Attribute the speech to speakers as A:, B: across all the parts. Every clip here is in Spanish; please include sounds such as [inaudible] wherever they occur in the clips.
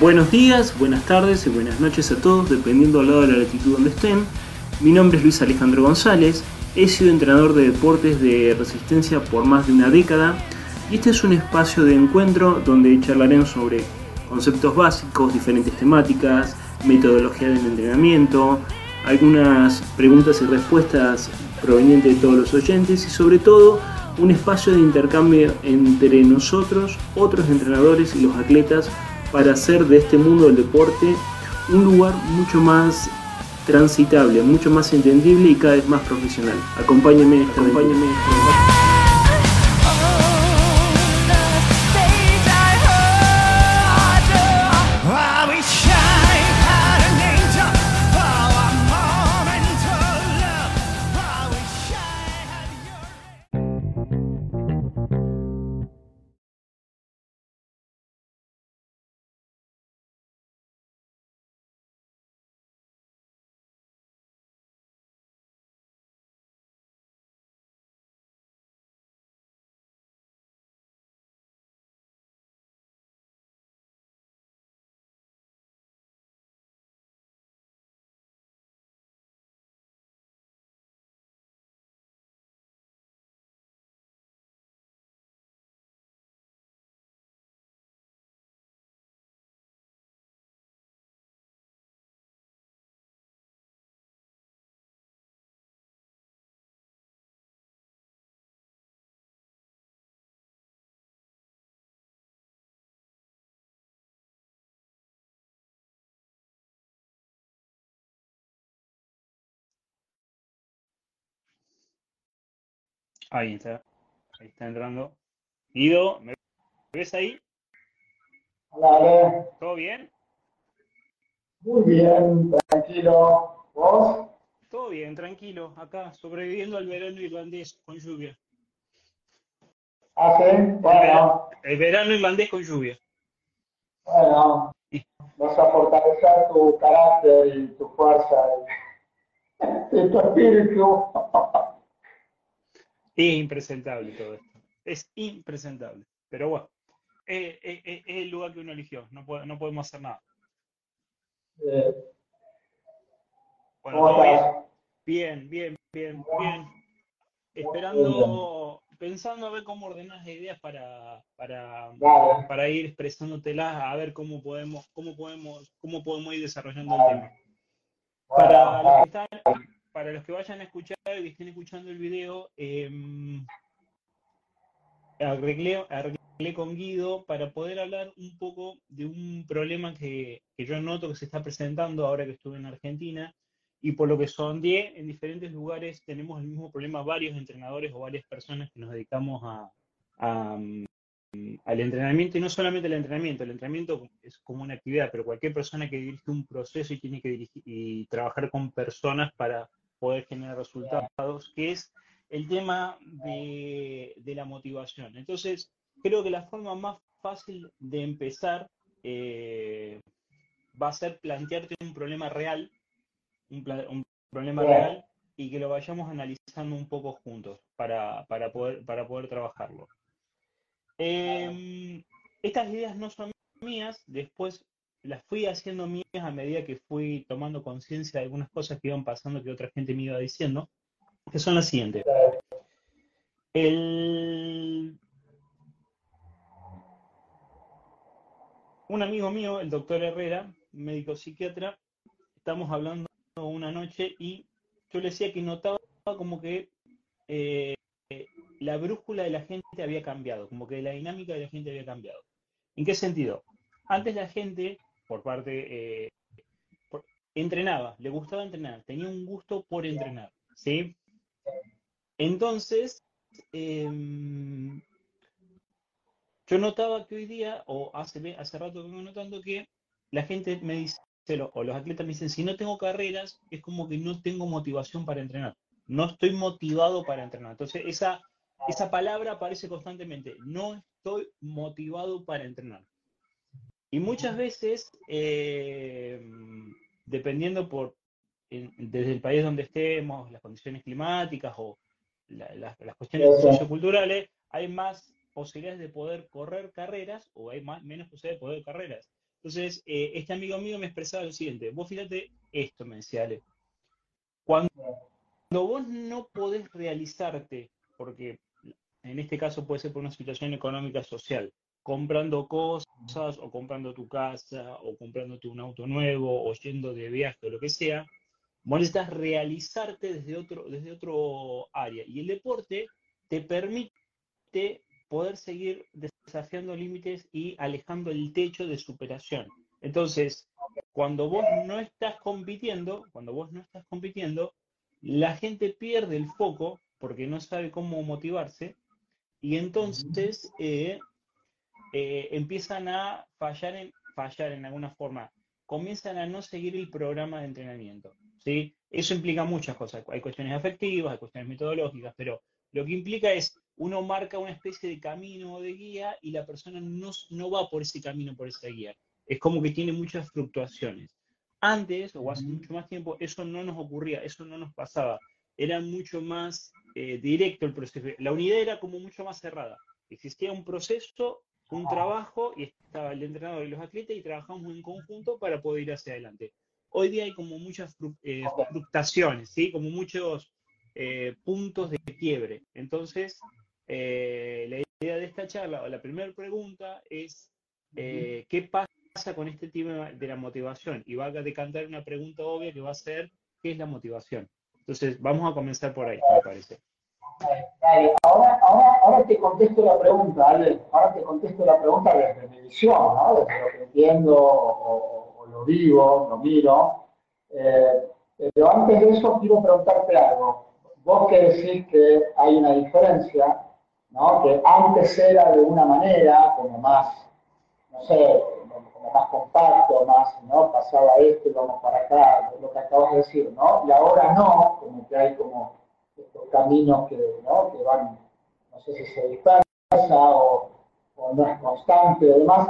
A: Buenos días, buenas tardes y buenas noches a todos, dependiendo al lado de la latitud donde estén. Mi nombre es Luis Alejandro González, he sido entrenador de deportes de resistencia por más de una década y este es un espacio de encuentro donde charlaremos sobre conceptos básicos, diferentes temáticas, metodología del entrenamiento, algunas preguntas y respuestas provenientes de todos los oyentes y sobre todo un espacio de intercambio entre nosotros, otros entrenadores y los atletas para hacer de este mundo del deporte un lugar mucho más transitable, mucho más entendible y cada vez más profesional. Acompáñenme acompáñenme
B: Ahí está, ahí está entrando. Guido, ¿me ves ahí?
C: Dale,
B: ¿Todo bien?
C: muy bien, tranquilo. ¿Vos?
B: Todo bien, tranquilo, acá, sobreviviendo al verano irlandés con lluvia.
C: ¿Ah, sí?
B: El,
C: Bueno,
B: vera- el verano irlandés con lluvia.
C: bueno. Vas a fortalecer tu carácter y tu fuerza y, y [laughs] tu espíritu.
B: Es impresentable todo esto. Es impresentable. Pero bueno, eh, eh, eh, es el lugar que uno eligió. No, puede- no podemos hacer nada.
C: Eh,
B: Bueno,
C: ¿Cómo
B: todo bien. Bien, bien, bien, bien. Esperando, pensando a ver cómo ordenas las ideas para, para, para ir expresándotelas, a ver cómo podemos, cómo podemos, cómo podemos ir desarrollando el tema. Para los que están, para los que vayan a escuchar y estén escuchando el video, em, arreglé, con Guido para poder hablar un poco de un problema que, yo noto que se está presentando ahora que estuve en Argentina. Y por lo que sondeé en diferentes lugares tenemos el mismo problema. Varios entrenadores o varias personas que nos dedicamos a, mm, al entrenamiento. Y no solamente al entrenamiento, el entrenamiento es como una actividad, pero cualquier persona que dirige un proceso y tiene que dirigir y trabajar con personas para poder generar resultados, que es el tema de, de la motivación. Entonces, creo que la forma más fácil de empezar eh, va a ser plantearte un problema real, un, problema real, y que lo vayamos analizando un poco juntos para, para, poder, para poder trabajarlo. Eh, estas ideas no son mías, después las fui haciendo mías a medida que fui tomando conciencia de algunas cosas que iban pasando que otra gente me iba diciendo, que son las siguientes. El... Un amigo mío, el doctor Herrera, médico psiquiatra, estamos hablando una noche y yo le decía que notaba como que eh, la brújula de la gente había cambiado, como que la dinámica de la gente había cambiado. ¿En qué sentido? Antes la gente, por parte, eh, por- entrenaba, le gustaba entrenar, tenía un gusto por entrenar, ¿sí? Entonces, em, yo notaba que hoy día, o hace, hace rato que vengo notando que la gente me dice, o los atletas me dicen, si no tengo carreras, es como que no tengo motivación para entrenar. No estoy motivado para entrenar. Entonces, esa, esa palabra aparece constantemente. No estoy motivado para entrenar. Y muchas veces, eh, dependiendo por, desde el país donde estemos, las condiciones climáticas o las cuestiones socioculturales, hay más posibilidades de poder correr carreras o hay más, menos posibilidades de poder carreras. Entonces, eh, este amigo mío me expresaba lo siguiente, vos fíjate esto, me decía Ale, cuando, vos no podés realizarte, porque en este caso puede ser por una situación económica social, comprando cosas o comprando tu casa o comprándote un auto nuevo o yendo de viaje o lo que sea, vos necesitas realizarte desde otro, desde otro área. Y el deporte te permite poder seguir desafiando límites y alejando el techo de superación. Entonces, cuando vos no estás compitiendo, cuando vos no estás compitiendo, la gente pierde el foco porque no sabe cómo motivarse y entonces eh, eh, empiezan a fallar en, fallar en alguna forma, comienzan a no seguir el programa de entrenamiento. ¿sí? Eso implica muchas cosas. Hay cuestiones afectivas, hay cuestiones metodológicas, pero lo que implica es uno marca una especie de camino o de guía y la persona no, no va por ese camino, por esa guía. Es como que tiene muchas fluctuaciones. Antes, o hace mucho más tiempo, eso no nos ocurría, eso no nos pasaba. Era mucho más eh, directo el proceso. La unidad era como mucho más cerrada. Existía un proceso, un trabajo, y estaba el entrenador y los atletas, y trabajamos en conjunto para poder ir hacia adelante. Hoy día hay como muchas eh, fluctuaciones, ¿sí? como muchos eh, puntos de quiebre. Entonces, la idea de esta charla, o la primera pregunta es, ¿qué pasa? con este tema de la motivación? Y va a decantar una pregunta obvia que va a ser, ¿qué es la motivación? Entonces, vamos a comenzar por ahí, me parece.
C: Ahora, ahora, ahora te contesto la pregunta, Ale. Ahora te contesto la pregunta desde mi visión, ¿no? Desde lo que entiendo o, lo vivo, lo miro. Eh, pero antes de eso, quiero preguntarte algo. Vos que decís que hay una diferencia, ¿no? Que antes era de una manera, como más, no sé, como más compacto, más, ¿no? Pasaba esto y vamos para acá, lo que acabas de decir, ¿no? Y ahora no, como que hay como caminos que, ¿no? que van, no sé si se dispersa o, no es constante o demás.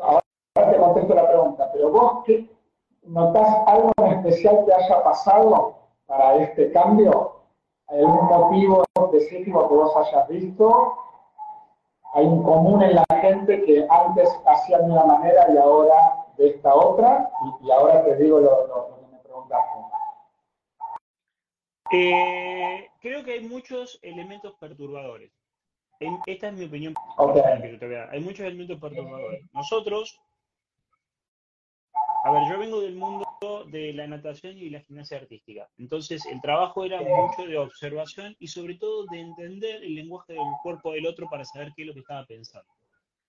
C: Ahora te contesto la pregunta, pero vos, ¿qué, ¿notás algo especial que haya pasado para este cambio? ¿Algún motivo específico que vos hayas visto? hay un común en la gente que antes hacían de una manera y ahora de esta otra, y, ahora te digo lo, que me preguntaste.
B: Eh, creo que hay muchos elementos perturbadores. esta es mi opinión. Hay muchos elementos perturbadores. Nosotros, a ver, yo vengo del mundo de la natación y la gimnasia artística. Entonces, el trabajo era mucho de observación y sobre todo de entender el lenguaje del cuerpo del otro para saber qué es lo que estaba pensando.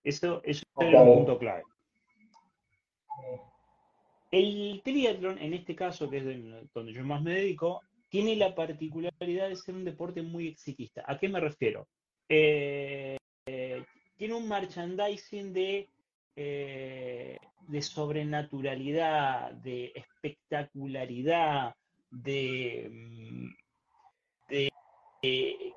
B: Eso, eso era un punto clave. El triatlón, en este caso, que es donde yo más me dedico, tiene la particularidad de ser un deporte muy exitista. ¿A qué me refiero? Eh, eh, tiene un merchandising de eh, de sobrenaturalidad, de espectacularidad, de, mm,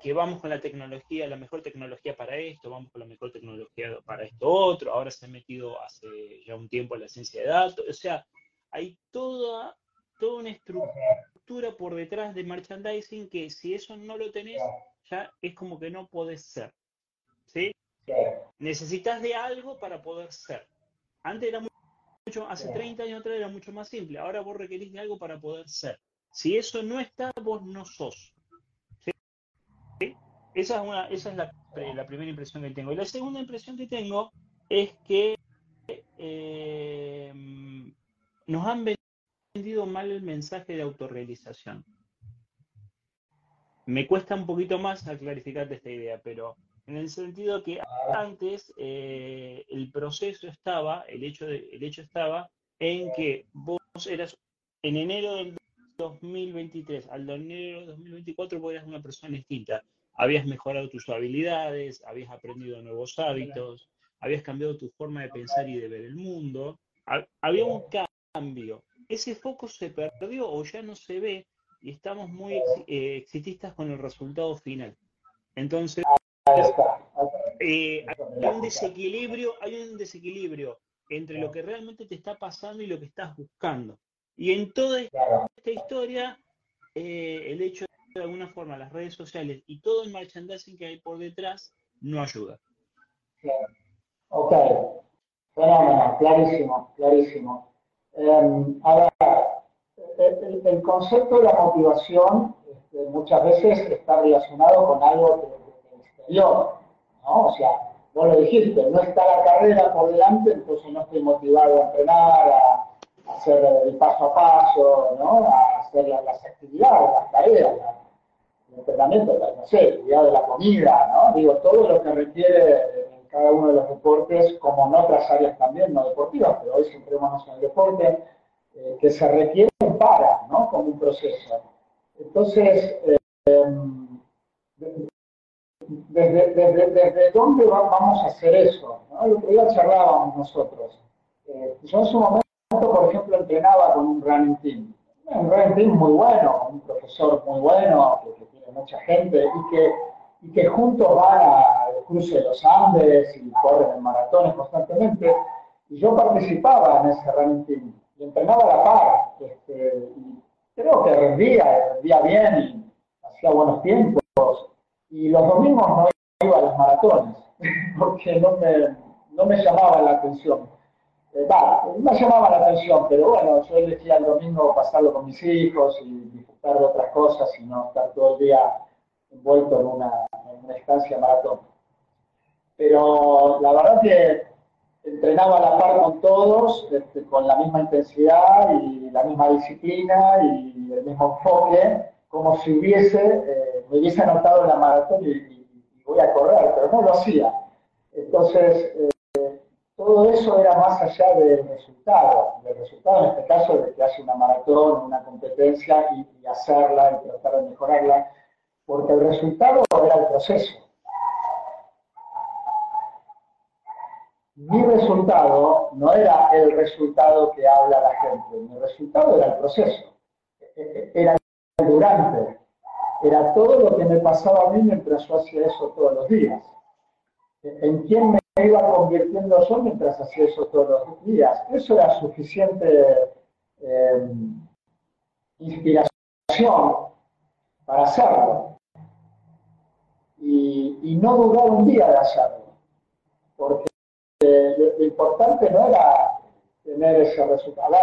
B: que vamos con la tecnología, la mejor tecnología para esto, vamos con la mejor tecnología para esto otro, ahora se ha metido hace ya un tiempo la ciencia de datos, o sea, hay toda, toda una estructura por detrás de merchandising que si eso no lo tenés, ya es como que no podés ser. ¿Sí? Necesitas de algo para poder ser. Antes era mucho, hace 30 años atrás era mucho más simple. Ahora vos requerís de algo para poder ser. Si eso no está, vos no sos. Esa es, una, esa es la, primera impresión que tengo. Y la segunda impresión que tengo es que eh, nos han vendido mal el mensaje de autorrealización. Me cuesta un poquito más a clarificarte esta idea, pero en el sentido que antes eh, el proceso estaba, el hecho, el hecho estaba en que vos eras en enero del 2023 al enero del 2024 vos eras una persona distinta. Habías mejorado tus habilidades, habías aprendido nuevos hábitos, habías cambiado tu forma de pensar y de ver el mundo. Había un cambio. Ese foco se perdió o ya no se ve y estamos muy eh, exitistas con el resultado final. Entonces, eh, hay un desequilibrio, hay un desequilibrio entre lo que realmente te está pasando y lo que estás buscando. Y en toda esta historia, eh, el hecho de, de alguna forma las redes sociales y todo el merchandising que hay por detrás no ayuda.
C: Ok, fenómeno, clarísimo, clarísimo. Eh, ahora, el, el- concepto de la motivación este, muchas veces está relacionado con algo de- del exterior, ¿no? O sea, vos lo dijiste, no está la carrera por delante, entonces no estoy motivado a entrenar, a, hacer el paso a paso, ¿no? A hacer la- las actividades, las tareas, el entrenamiento, no sé, el cuidado de la comida, ¿no? Digo, todo lo que requiere cada uno de los deportes, como en otras áreas también no deportivas, pero hoy centrémonos en el deporte, eh, que se requiere para, ¿no? Como un proceso. Entonces, em, de- desde, desde, desde dónde va- vamos a hacer eso? ¿no? El otro día charlábamos nosotros. Eh, yo en su momento, por ejemplo, entrenaba con un running team. Un running team muy bueno, un profesor muy bueno, que tiene mucha gente y que, y que juntos van al cruce de los Andes y corren en maratones constantemente. Y yo participaba en ese running team y entrenaba a la par. Este, y creo que rendía, rendía bien hacía buenos tiempos. Y los domingos no iba a las maratones [laughs] porque no me, no me llamaba la atención. Eh, va, me llamaba la atención, pero bueno, yo elegía el domingo pasarlo con mis hijos y disfrutar de otras cosas y no estar todo el día envuelto en una, en una estancia maratón. Pero la verdad que entrenaba a la par con todos, este, con la misma intensidad y la misma disciplina y el mismo enfoque, como si hubiese, eh, me hubiese anotado en la maratón y, y- y voy a correr, pero no lo hacía. Entonces, eh, todo eso era más allá del resultado, del resultado en este caso de que hace una maratón, una competencia y, y hacerla y tratar de mejorarla, porque el resultado era el proceso. mi resultado no era el resultado que habla la gente, mi resultado era el proceso, E- e- era el durante, era todo lo que me pasaba a mí mientras yo hacía eso todos los días. E- En quién me iba convirtiendo yo mientras hacía eso todos los días. Eso era suficiente eh, inspiración para hacerlo. Y, no dudar un día de hacerlo. Porque lo, importante no era tener ese resultado.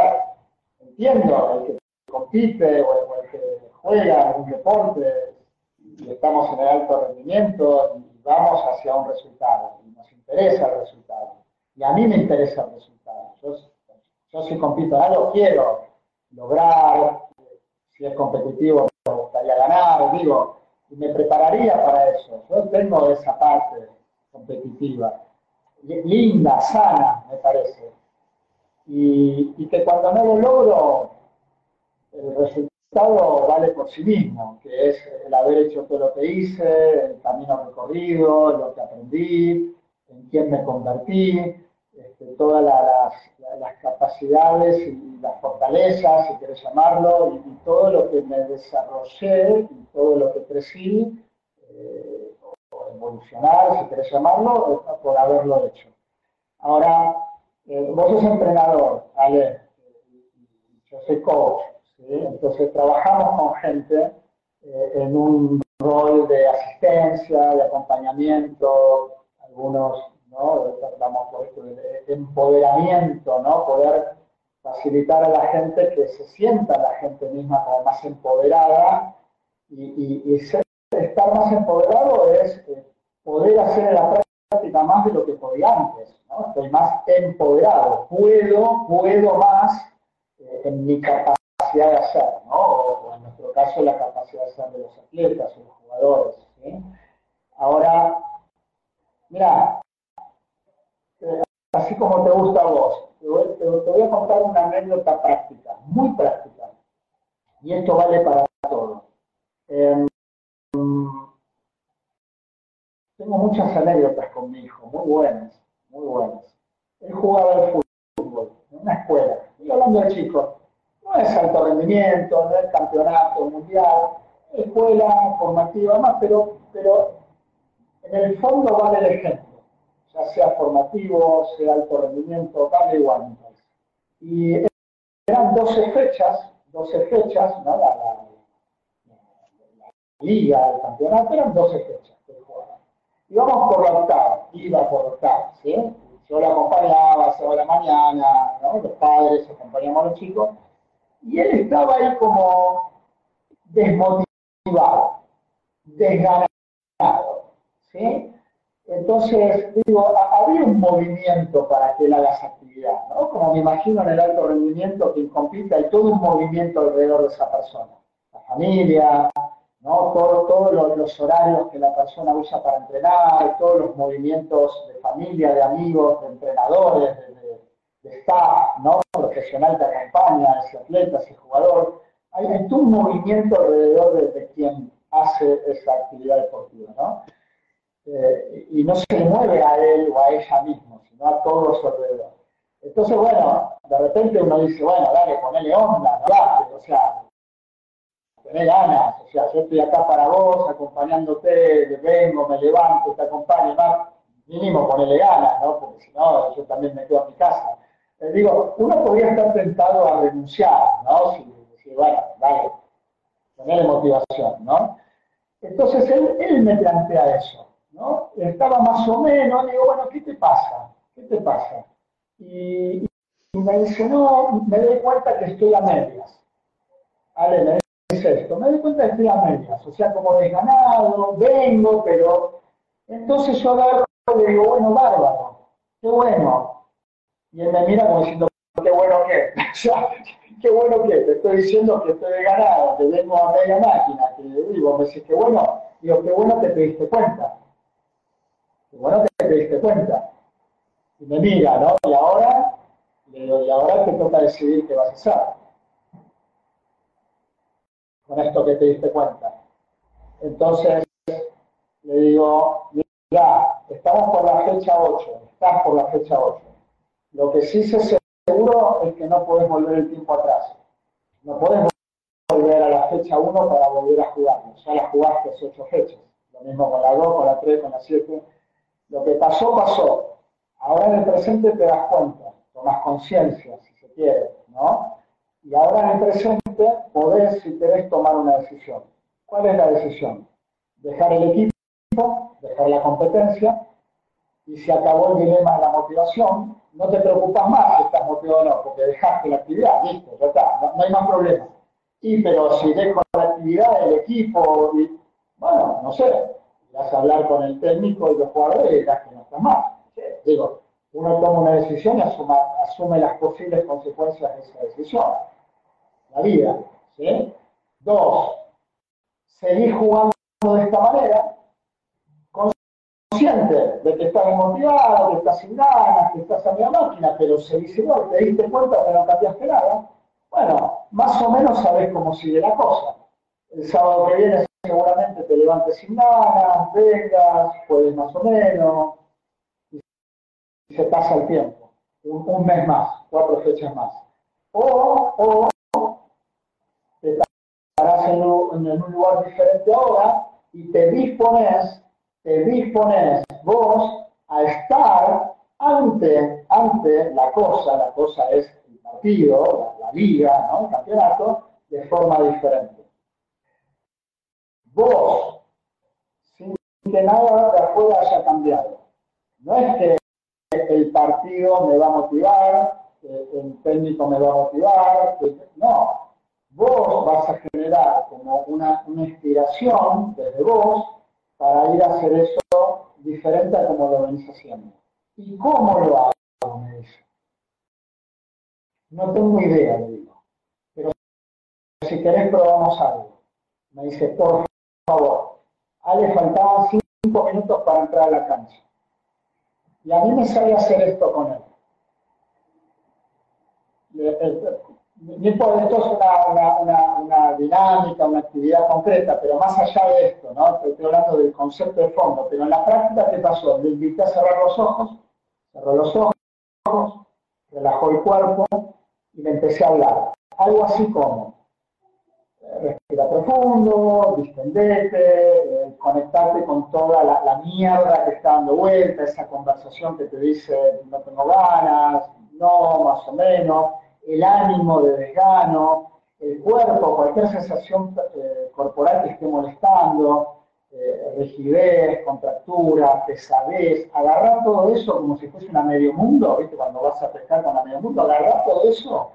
C: Entiendo, el que compite o el, que juega en un deporte y estamos en el alto rendimiento y vamos hacia un resultado y nos interesa el resultado. Y a mí me interesa el resultado. Yo, si compito en algo quiero lograr, si es competitivo me gustaría ganar, digo, y me prepararía para eso. Yo tengo esa parte competitiva linda, sana, me parece. Y, y, que cuando no lo logro, el resultado vale por sí mismo, que es el haber hecho todo lo que hice, el camino recorrido, lo que aprendí, en quién me convertí, este, todas la, las, las, capacidades y las fortalezas, si querés llamarlo, y, y, todo lo que me desarrollé y todo lo que crecí. Eh, evolucionar, si querés llamarlo, por haberlo hecho. Ahora, eh, vos sos entrenador, Ale, yo soy coach, ¿sí? entonces trabajamos con gente eh, en un rol de asistencia, de acompañamiento, algunos, ¿no? Por esto de empoderamiento, ¿no? Poder facilitar a la gente que se sienta la gente misma como más empoderada y, y, estar más empoderado es eh, poder hacer en la práctica más de lo que podía antes. ¿no? Estoy más empoderado, puedo, puedo más eh, en mi capacidad de hacer, ¿no? o, en nuestro caso la capacidad de hacer de los atletas o los jugadores. Ahora, mira, así como te gusta a vos, te voy, a contar una anécdota práctica, muy práctica, y esto vale para todo. Eh, tengo muchas anécdotas con mi hijo, muy buenas, muy buenas. Él jugaba al fútbol en una escuela, y hablando de chicos, no es alto rendimiento, no es campeonato mundial, es escuela formativa más, pero, pero en el fondo vale el ejemplo. O ya sea formativo, sea alto rendimiento, igual. me parece. Y eran 12 fechas, 12 fechas, ¿no? La, liga, el campeonato, eran 12 fechas que jugaban. Íbamos por la octava, iba por la octava, ¿sí? Yo la acompañaba, se va la mañana, ¿no? Los padres acompañamos a los chicos, y él estaba ahí como desmotivado, desganado, ¿sí? Entonces, digo, ha- había un movimiento para que él haga esa actividad, ¿no? Como me imagino en el alto rendimiento, quien compite, hay todo un movimiento alrededor de esa persona. La familia, ¿no? Todo- todos los, horarios que la persona usa para entrenar, todos los movimientos de familia, de amigos, de entrenadores, de, staff, ¿no? Profesional que acompaña ese atleta, ese jugador. Hay, hay todo un movimiento alrededor de, de quien hace esa actividad deportiva, ¿no? Y no se le mueve a él o a ella mismo, sino a todo su alrededor. Entonces, bueno, de repente uno dice, bueno, dale, ponele onda, no date, o sea, tenés ganas, o sea, yo estoy acá para vos, acompañándote, vengo, me levanto, te acompaño, más, mínimo ponele ganas, ¿no? Porque si no, yo también me quedo en mi casa. Eh, digo, uno podría estar tentado a renunciar, ¿no? Si, si bueno, dale, ponerle motivación, ¿no? Entonces él me plantea eso, Estaba más o menos, digo, bueno, ¿qué te pasa? ¿Qué te pasa? Y, me dice, no, me doy cuenta que estoy a medias. Ale, me dice esto, me doy cuenta que estoy a medias, o sea, como desganado, vengo, pero... Entonces yo agarro y le digo, bueno, bárbaro, qué bueno. Y él me mira como diciendo, qué bueno que, [laughs] o sea, qué bueno que, te estoy diciendo que estoy ganado, que vengo a media máquina, que digo, me dice, qué bueno, digo, qué bueno te diste cuenta. Bueno que te diste cuenta. Y me mira, ¿no? Y ahora, le digo, y ahora te toca decidir qué vas a hacer. Con esto que te diste cuenta. Entonces, le digo, mira, estamos por la fecha 8, estás por la fecha 8. Lo que sí sé seguro es que no podés volver el tiempo atrás. No podés volver a la fecha 1 para volver a jugar. Ya la jugaste hace 8 fechas. Lo mismo con la 2, con la 3, con la 7. Lo que pasó, pasó. Ahora en el presente te das cuenta, tomas conciencia, si se quiere, ¿no? Y ahora en el presente podés, si querés, tomar una decisión. ¿Cuál es la decisión? Dejar el equipo, dejar la competencia, y se acabó el dilema de la motivación, no te preocupas más si estás motivado o no, porque dejaste la actividad, listo, ya está, no, no hay más problema. Y pero si dejo la actividad, el equipo, y, bueno, no sé, vas a hablar con el técnico y los jugadores y dirás que no estás más. Digo, uno toma una decisión y asume las posibles consecuencias de esa decisión. La vida, ¿sí? Dos, seguir jugando de esta manera, consciente de que estás desmotivado, que estás sin ganas, que estás a media máquina, pero seguís igual, te diste cuenta que no cambiaste nada, bueno, más o menos sabés cómo sigue la cosa. El sábado que viene seguramente te levantes sin ganas, vengas, puedes más o menos, y se pasa el tiempo, un, mes más, cuatro fechas más. O, o te estarás en un, lugar diferente ahora y te dispones, te dispones vos a estar ante, ante la cosa, la cosa es el partido, la, la liga, ¿no? el campeonato, de forma diferente. Vos, sin que nada de afuera haya cambiado. No es que el partido me va a motivar, el técnico me va a motivar, no. Vos vas a generar como una, una inspiración desde vos para ir a hacer eso diferente a como lo venís haciendo. ¿Y cómo lo hago? Me dice. No tengo idea, le digo. Pero si querés probamos algo. Me dice, por favor. A le faltaban cinco minutos para entrar a la cancha. Y a mí me sale hacer esto con él. No importa, esto es una, una, dinámica, una actividad concreta, pero más allá de esto, ¿no? Estoy hablando del concepto de fondo, pero en la práctica, ¿qué pasó? Le invité a cerrar los ojos, cerró los ojos, relajó el cuerpo y le empecé a hablar. Algo así como, respira profundo, distendete, eh, conectarte con toda la, mierda que está dando vuelta, esa conversación que te dice no tengo ganas, no, más o menos, el ánimo de desgano, el cuerpo, cualquier sensación eh, corporal que esté molestando, eh, rigidez, contractura, pesadez, agarrar todo eso como si fuese una medio mundo, ¿viste? Cuando vas a pescar con la medio mundo, agarrar todo eso,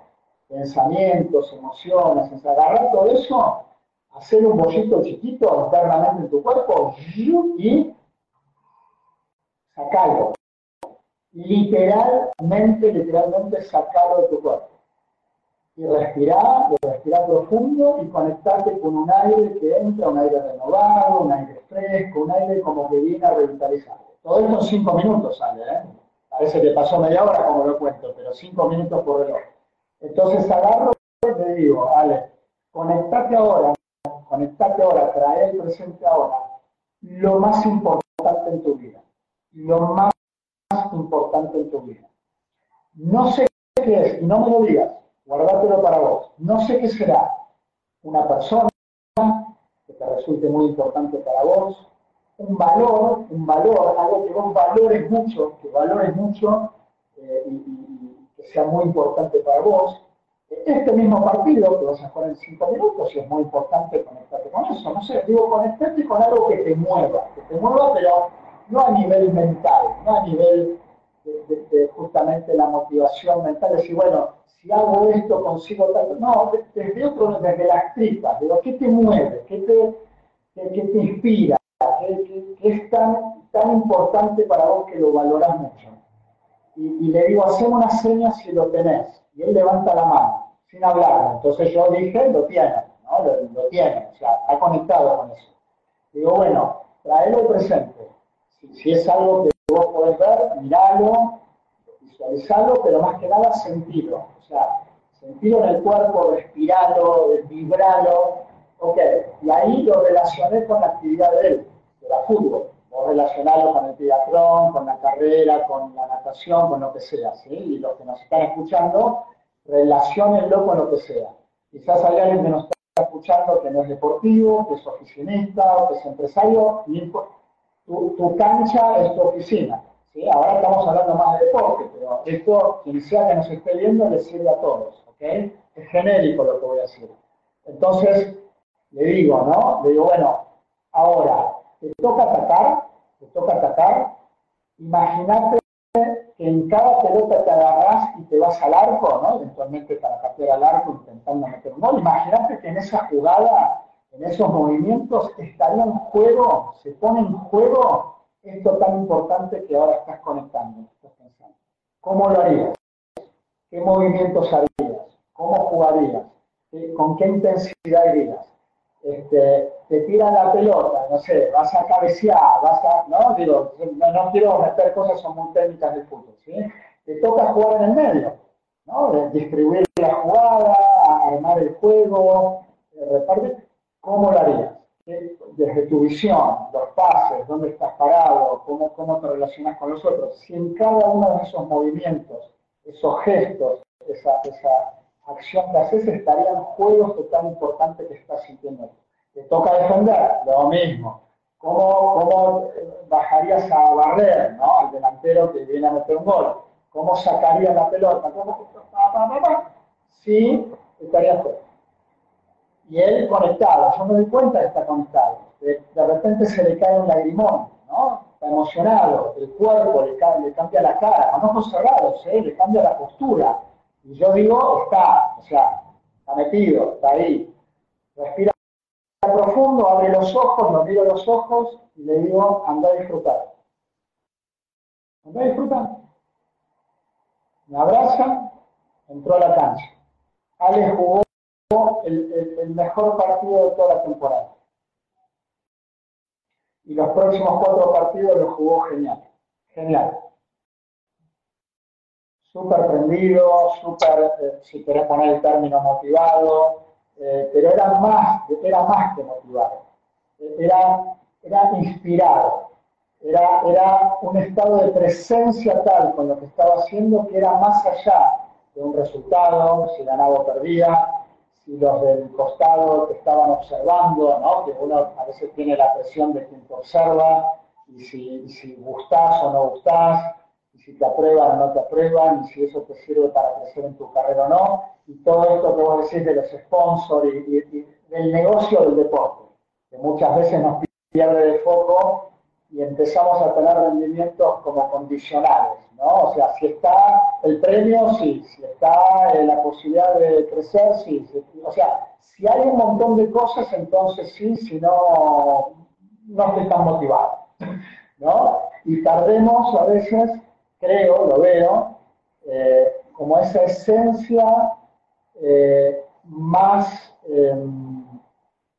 C: pensamientos, emociones, agarrar todo eso, hacer un bollito chiquito internamente en tu cuerpo y sacarlo. Literalmente, literalmente sacarlo de tu cuerpo y respirar, respirar profundo y conectarte con un aire que entra, un aire renovado, un aire fresco, un aire como que viene a revitalizar. Todo esto en cinco minutos sale, ¿eh? Parece que pasó media hora como lo cuento, pero cinco minutos por reloj. Entonces agarro y te digo, Ale, conectate ahora, conectate ahora, trae el presente ahora, lo más importante en tu vida, lo más importante en tu vida. No sé qué es, y no me lo digas, guardátelo para vos. No sé qué será una persona que te resulte muy importante para vos, un valor, un valor, algo que vos valores mucho, que valores mucho eh, y, sea muy importante para vos. Este mismo partido que vas a jugar en cinco minutos, y es muy importante conectarte con eso, no sé, digo, conectarte con algo que te mueva, que te mueva, pero no a nivel mental, no a nivel de, de justamente la motivación mental, decir, bueno, si hago esto consigo tanto. No, desde otro, desde las tripas, digo, ¿qué te mueve? ¿Qué te, qué, te inspira? ¿Qué, es tan, tan importante para vos que lo valoras mucho? Y, le digo, hacemos una seña si lo tenés. Y él levanta la mano, sin hablar. Entonces yo dije, lo tiene, ¿no? Lo, tiene, o sea, está conectado con eso. Digo, bueno, traelo presente. Si, si es algo que vos podés ver, miralo, visualizarlo, pero más que nada sentirlo. O sea, sentirlo en el cuerpo, respirarlo, vibrarlo. Ok, y ahí lo relacioné con la actividad de él, de la fútbol. O relacionarlo con el triatlón, con la carrera, con la natación, con lo que sea. ¿sí? Y los que nos están escuchando, relacionenlo con lo que sea. Quizás hay alguien que nos está escuchando que no es deportivo, que es oficinista o que es empresario, y tu, tu cancha es tu oficina Ahora estamos hablando más de deporte, pero esto, quien sea que nos esté viendo, le sirve a todos, ¿ok? Es genérico lo que voy a decir. Entonces, le digo, ¿no? Le digo, bueno, ahora, te toca atacar, te toca atacar, imagínate que en cada pelota te agarras y te vas al arco, ¿no? Eventualmente para patear al arco intentando meter un gol. Imagínate que en esa jugada, en esos movimientos, estaría en juego, se pone en juego esto tan importante que ahora estás conectando, estás pensando. ¿Cómo lo harías? ¿Qué movimientos harías? ¿Cómo jugarías? ¿Con qué intensidad irías? Este, te tiran la pelota, no sé, vas a cabecear, vas a, no, digo, no, quiero meter cosas son muy técnicas del fútbol, ¿sí? Te toca jugar en el medio, ¿no? Distribuir la jugada, armar el juego, repartir, ¿cómo lo harías? desde tu visión, los pases, dónde estás parado, cómo, cómo te relacionas con los otros, si en cada uno de esos movimientos, esos gestos, esa, esa acción que haces, estarían juegos tan importantes que estás sintiendo. Te toca defender, lo mismo. ¿Cómo, cómo bajarías a barrer ¿no? al delantero que viene a meter un gol? ¿Cómo sacarías la pelota? ¿Cómo? Sí, estaría fuera y él conectado, yo me doy cuenta que está conectado. De, repente se le cae un lagrimón, ¿no? Está emocionado, el cuerpo le, cambia la cara, con ojos cerrados, ¿eh? le cambia la postura. Y yo digo, está, o sea, está metido, está ahí. Respira profundo, abre los ojos, lo miro los ojos y le digo, anda a disfrutar. Anda a disfrutar. Me abraza, entró a la cancha. Ale jugó el, mejor partido de toda la temporada. Y los próximos cuatro partidos los jugó genial. Genial. Súper prendido, súper, eh, si querés poner el término motivado, eh, pero era más, era más que motivado. Era, era inspirado. Era, era un estado de presencia tal con lo que estaba haciendo que era más allá de un resultado, si ganaba o perdía, si los del costado te estaban observando, ¿no? que uno a veces tiene la presión de quien te observa, y si, si gustás o no gustás, y si te aprueban o no te aprueban, y si eso te sirve para crecer en tu carrera o no, y todo esto que vos decís de los sponsors y, y del negocio del deporte, que muchas veces nos pierde de foco y empezamos a tener rendimientos como condicionales, ¿no? O sea, si está el premio, sí, si está eh, la posibilidad de crecer, sí, o sea, si hay un montón de cosas, entonces sí, si no, no estoy tan motivado, ¿no? Y tardemos a veces, creo, lo veo, eh, como esa esencia eh, más em,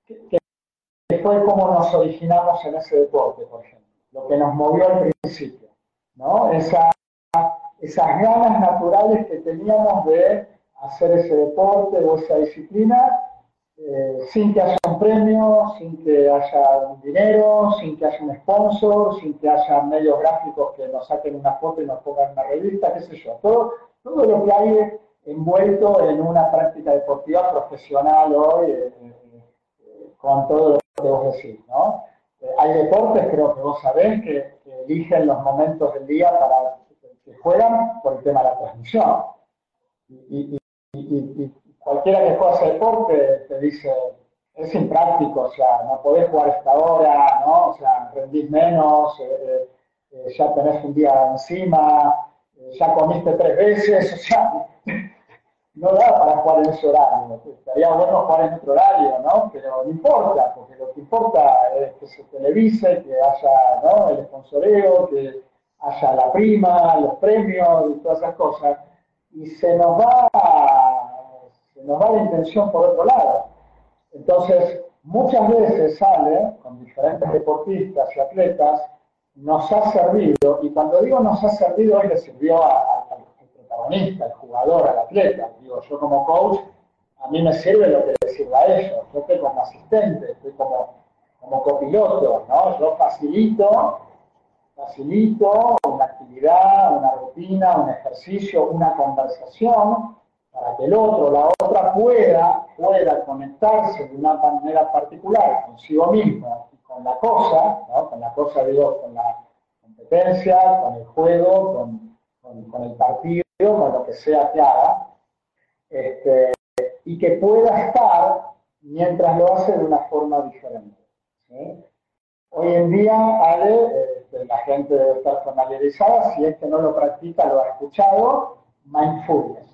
C: que, que fue como nos originamos en ese deporte, por ejemplo lo que nos movió al principio, ¿no? Esa, esas ganas naturales que teníamos de hacer ese deporte o esa disciplina eh, sin que haya un premio, sin que haya dinero, sin que haya un sponsor, sin que haya medios gráficos que nos saquen una foto y nos pongan una revista, qué sé yo. Todo, todo lo que hay envuelto en una práctica deportiva profesional hoy, eh, eh, con todo lo que vos decís, ¿no? hay deportes, creo que vos sabés, que, eligen los momentos del día para que juegan por el tema de la transmisión. Y, cualquiera que juega ese deporte te dice, es impráctico, o sea, no podés jugar esta hora, ¿no? O sea, rendís menos, eh, eh, eh, ya tenés un día encima, ya comiste tres veces, o sea, [laughs] no da para jugar en ese horario. Estaría bueno jugar en otro horario, ¿no? Pero no importa, porque lo que importa es que se televise, que haya ¿no? el sponsoreo, que haya la prima, los premios y todas esas cosas. Y se nos va, se nos va la intención por otro lado. Entonces, muchas veces sale con diferentes deportistas y atletas, nos ha servido, y cuando digo nos ha servido, hoy le sirvió a, protagonista, el jugador, al atleta. Digo, yo como coach, a mí me sirve lo que le sirva a ellos. Yo estoy como asistente, estoy como, como copiloto, ¿no? Yo facilito, facilito una actividad, una rutina, un ejercicio, una conversación, para que el otro, la otra pueda, pueda conectarse de una manera particular consigo mismo y con la cosa, con la cosa digo, con la competencia, con el juego, con, con el partido, con lo que sea que haga, este, y que pueda estar mientras lo hace de una forma diferente. Hoy en día, Ale, este, la gente debe estar familiarizada, si es que no lo practica, lo ha escuchado, mindfulness.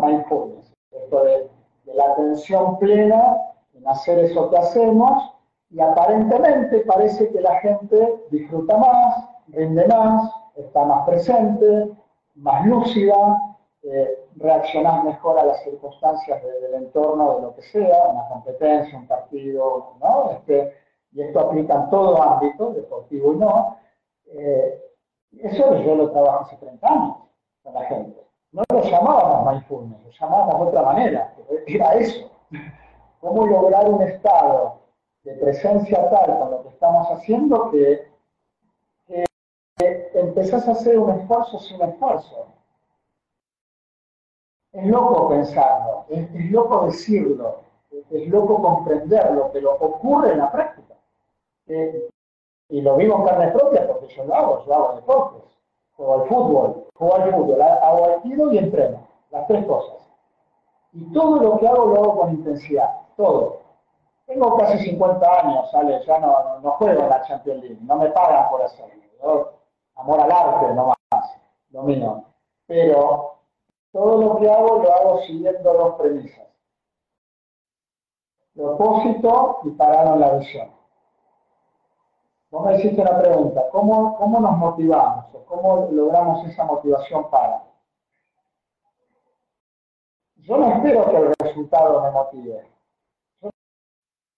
C: Mindfulness, esto de, de la atención plena en hacer eso que hacemos, y aparentemente parece que la gente disfruta más, rinde más, está más presente, más lúcida, eh, reaccionás mejor a las circunstancias del entorno, de lo que sea, una competencia, un partido, ¿no? Este, y esto aplica en todo ámbito, deportivo y no. Eh, eso yo lo trabajo hace 30 años con la gente. No lo llamábamos mindfulness, lo llamábamos de otra manera, era eso. ¿Cómo lograr un estado de presencia tal con lo que estamos haciendo que empezás a hacer un esfuerzo sin esfuerzo. Es loco pensarlo, es, loco decirlo, es, loco comprenderlo, pero ocurre en la práctica. Eh, y lo vivo en carne propia porque yo lo hago, yo hago deportes, juego al fútbol, juego al fútbol, hago tiro y entreno, las tres cosas. Y todo lo que hago lo hago con intensidad, todo. Tengo casi 50 años, ¿sale? ya no, no, juego en la Champions League, no me pagan por hacerlo amor al arte, no más, domino. Pero todo lo que hago lo hago siguiendo dos premisas. Propósito y parado en la visión. Vos me hiciste una pregunta, ¿cómo, cómo nos motivamos cómo logramos esa motivación para? Yo no espero que el resultado me motive. Yo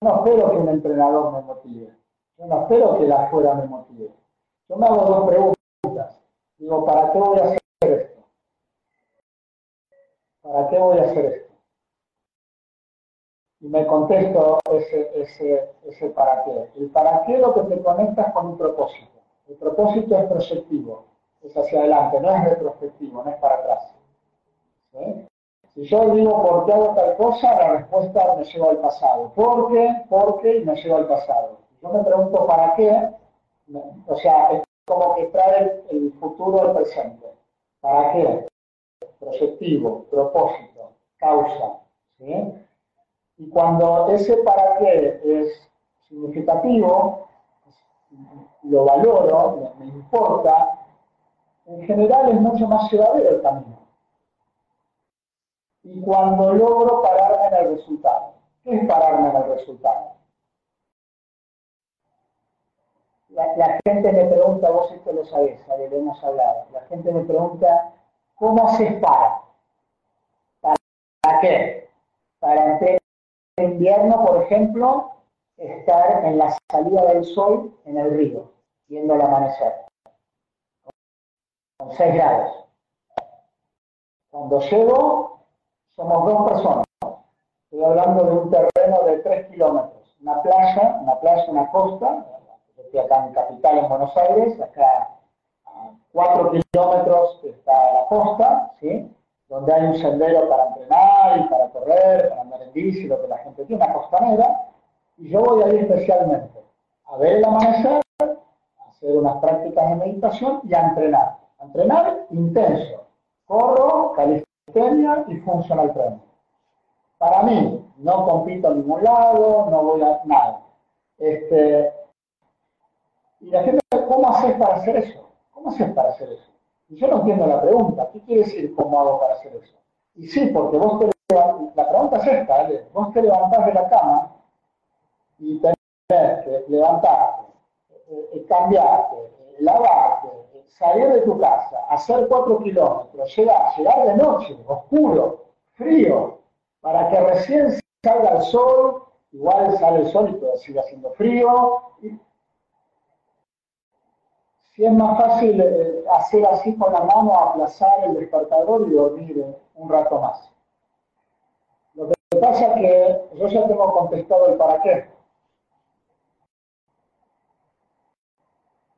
C: no espero que un entrenador me motive. Yo no espero que la afuera me motive. Yo me hago dos preguntas. Digo, ¿para qué voy a hacer esto? ¿Para qué voy a hacer esto? Y me contesto ese, ese, ese para qué. El para qué es lo que te conectas con un propósito. El propósito es proyectivo, es hacia adelante, no es retrospectivo, no es para atrás. Si yo digo por qué hago tal cosa, la respuesta me lleva al pasado. ¿Por qué? ¿Por qué? Y me lleva al pasado. Si yo me pregunto para qué, o sea, es como que trae el futuro al presente. ¿Para qué? Proyectivo, propósito, causa. ¿sí? Y cuando ese para qué es significativo, lo valoro, me, importa, en general es mucho más llevadero el camino. Y cuando logro pararme en el resultado, ¿qué es pararme en el resultado? La, gente me pregunta, vos esto lo sabés, lo hemos hablado, la gente me pregunta, ¿cómo haces para? ¿Para qué? Para en invierno, por ejemplo, estar en la salida del sol en el río, viendo el amanecer, con 6 grados. Cuando llego, somos dos personas. Estoy hablando de un terreno de 3 kilómetros, una playa, una playa, una costa, estoy acá en Capital, en Buenos Aires, acá a 4 kilómetros está la costa, ¿sí? Donde hay un sendero para entrenar y para correr, para andar en bici, lo que la gente tiene, una costanera, y yo voy ahí especialmente a ver el amanecer, a hacer unas prácticas de meditación y a entrenar. A entrenar intenso. Corro, calistenia y funcional training. Para mí, no compito en ningún lado, no voy a nada. Este, y la gente, ¿cómo haces para hacer eso? ¿Cómo haces para hacer eso? Y yo no entiendo la pregunta. ¿Qué quiere decir cómo hago para hacer eso? Y sí, porque vos te la pregunta es esta, ¿vale? vos te levantás de la cama y tenés que levantarte, eh, eh, cambiarte, eh, lavarte, salir de tu casa, hacer cuatro kilómetros, llegar, llegar de noche, oscuro, frío, para que recién salga el sol, igual sale el sol y todo sigue haciendo frío, si es más fácil eh, hacer así con la mano, aplazar el despertador y dormir eh, un rato más. Lo que pasa es que yo ya tengo contestado el para qué.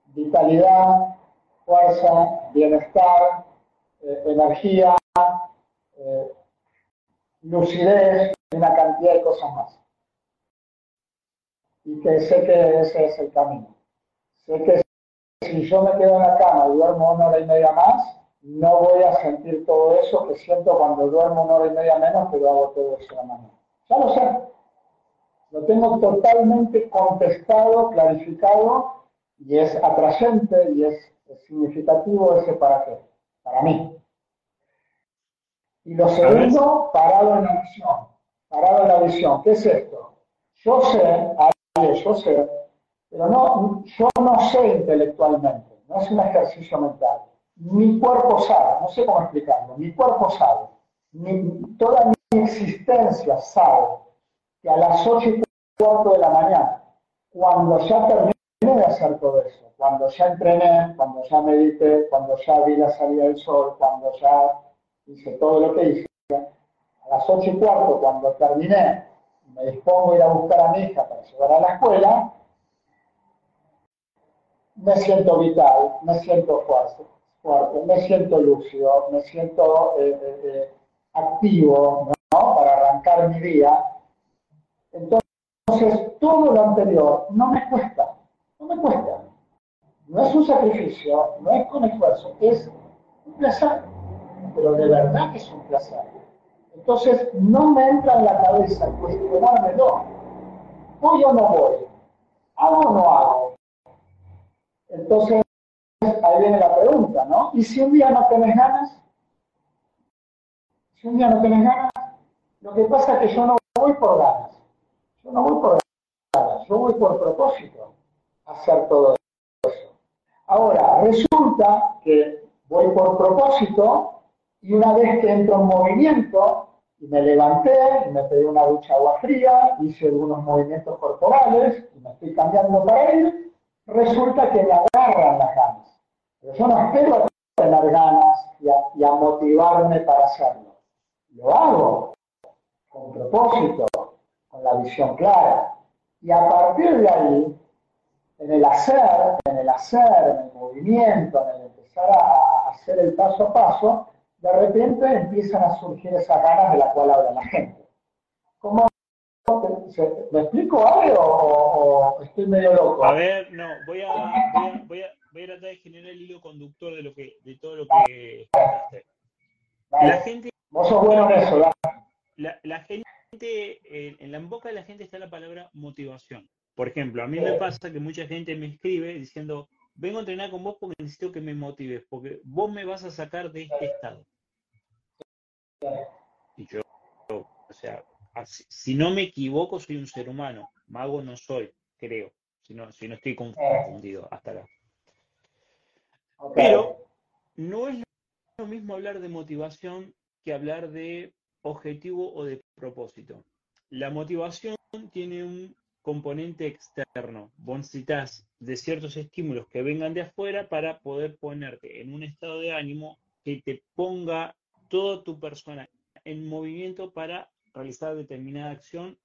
C: Vitalidad, fuerza, bienestar, eh, energía, lucidez y una cantidad de cosas más. Y que sé que ese es el camino. Sé que si yo me quedo en la cama y duermo una hora y media más, no voy a sentir todo eso que siento cuando duermo una hora y media menos, pero hago todo eso la mañana. Ya lo sé. Lo tengo totalmente contestado, clarificado, y es atrayente y es, significativo ese para qué. Para mí. Y lo segundo, parado en la visión. Parado en la visión. ¿Qué es esto? Yo sé, yo sé pero no, yo no sé intelectualmente, no es un ejercicio mental. Mi cuerpo sabe, no sé cómo explicarlo, mi cuerpo sabe, toda mi existencia sabe que a las 8 y cuarto de la mañana, cuando ya terminé de hacer todo eso, cuando ya entrené, cuando ya medité, cuando ya vi la salida del sol, cuando ya hice todo lo que hice, a las 8 y cuarto, cuando terminé, me dispongo a ir a buscar a mi hija para llevar a la escuela, me siento vital, me siento fuerte, fuerte me siento lúcido, me siento eh, eh, eh, activo ¿no? para arrancar mi día. Entonces, todo lo anterior no me cuesta, no me cuesta. No es un sacrificio, no es con esfuerzo, es un placer, pero de verdad que es un placer. Entonces, no me entra en la cabeza cuestionármelo. ¿Voy o no voy? ¿Hago o no hago? Entonces, ahí viene la pregunta, ¿no? ¿Y si un día no tenés ganas? Si un día no tenés ganas, lo que pasa es que yo no voy por ganas. Yo no voy por ganas, yo voy por propósito a hacer todo eso. Ahora, resulta que voy por propósito y una vez que entro en movimiento y me levanté me pedí una ducha agua fría, hice algunos movimientos corporales y me estoy cambiando para ir, resulta que me agarran las ganas. Pero yo no espero a tener ganas y a, motivarme para hacerlo. Lo hago con propósito, con la visión clara. Y a partir de ahí, en el hacer, en el hacer, en el movimiento, en el empezar a, hacer el paso a paso, de repente empiezan a surgir esas ganas de la cual habla la gente. ¿Cómo, ¿Me explico algo o, estoy medio loco?
B: A ver, no, voy a, voy a, voy a, voy a tratar de generar el hilo conductor de lo que, de todo lo que La gente.
C: Vos sos bueno en eso, ¿verdad?
B: La, la gente, eh, en la boca de la gente está la palabra motivación. Por ejemplo, a mí me pasa que mucha gente me escribe diciendo, vengo a entrenar con vos porque necesito que me motives, porque vos me vas a sacar de este estado. Y yo, o sea, si no me equivoco, soy un ser humano. Mago no soy, creo. Si no, si no estoy confundido hasta acá. Pero no es lo mismo hablar de motivación que hablar de objetivo o de propósito. La motivación tiene un componente externo. Vos necesitas de ciertos estímulos que vengan de afuera para poder ponerte en un estado de ánimo que te ponga toda tu persona en movimiento para realizar determinada acción.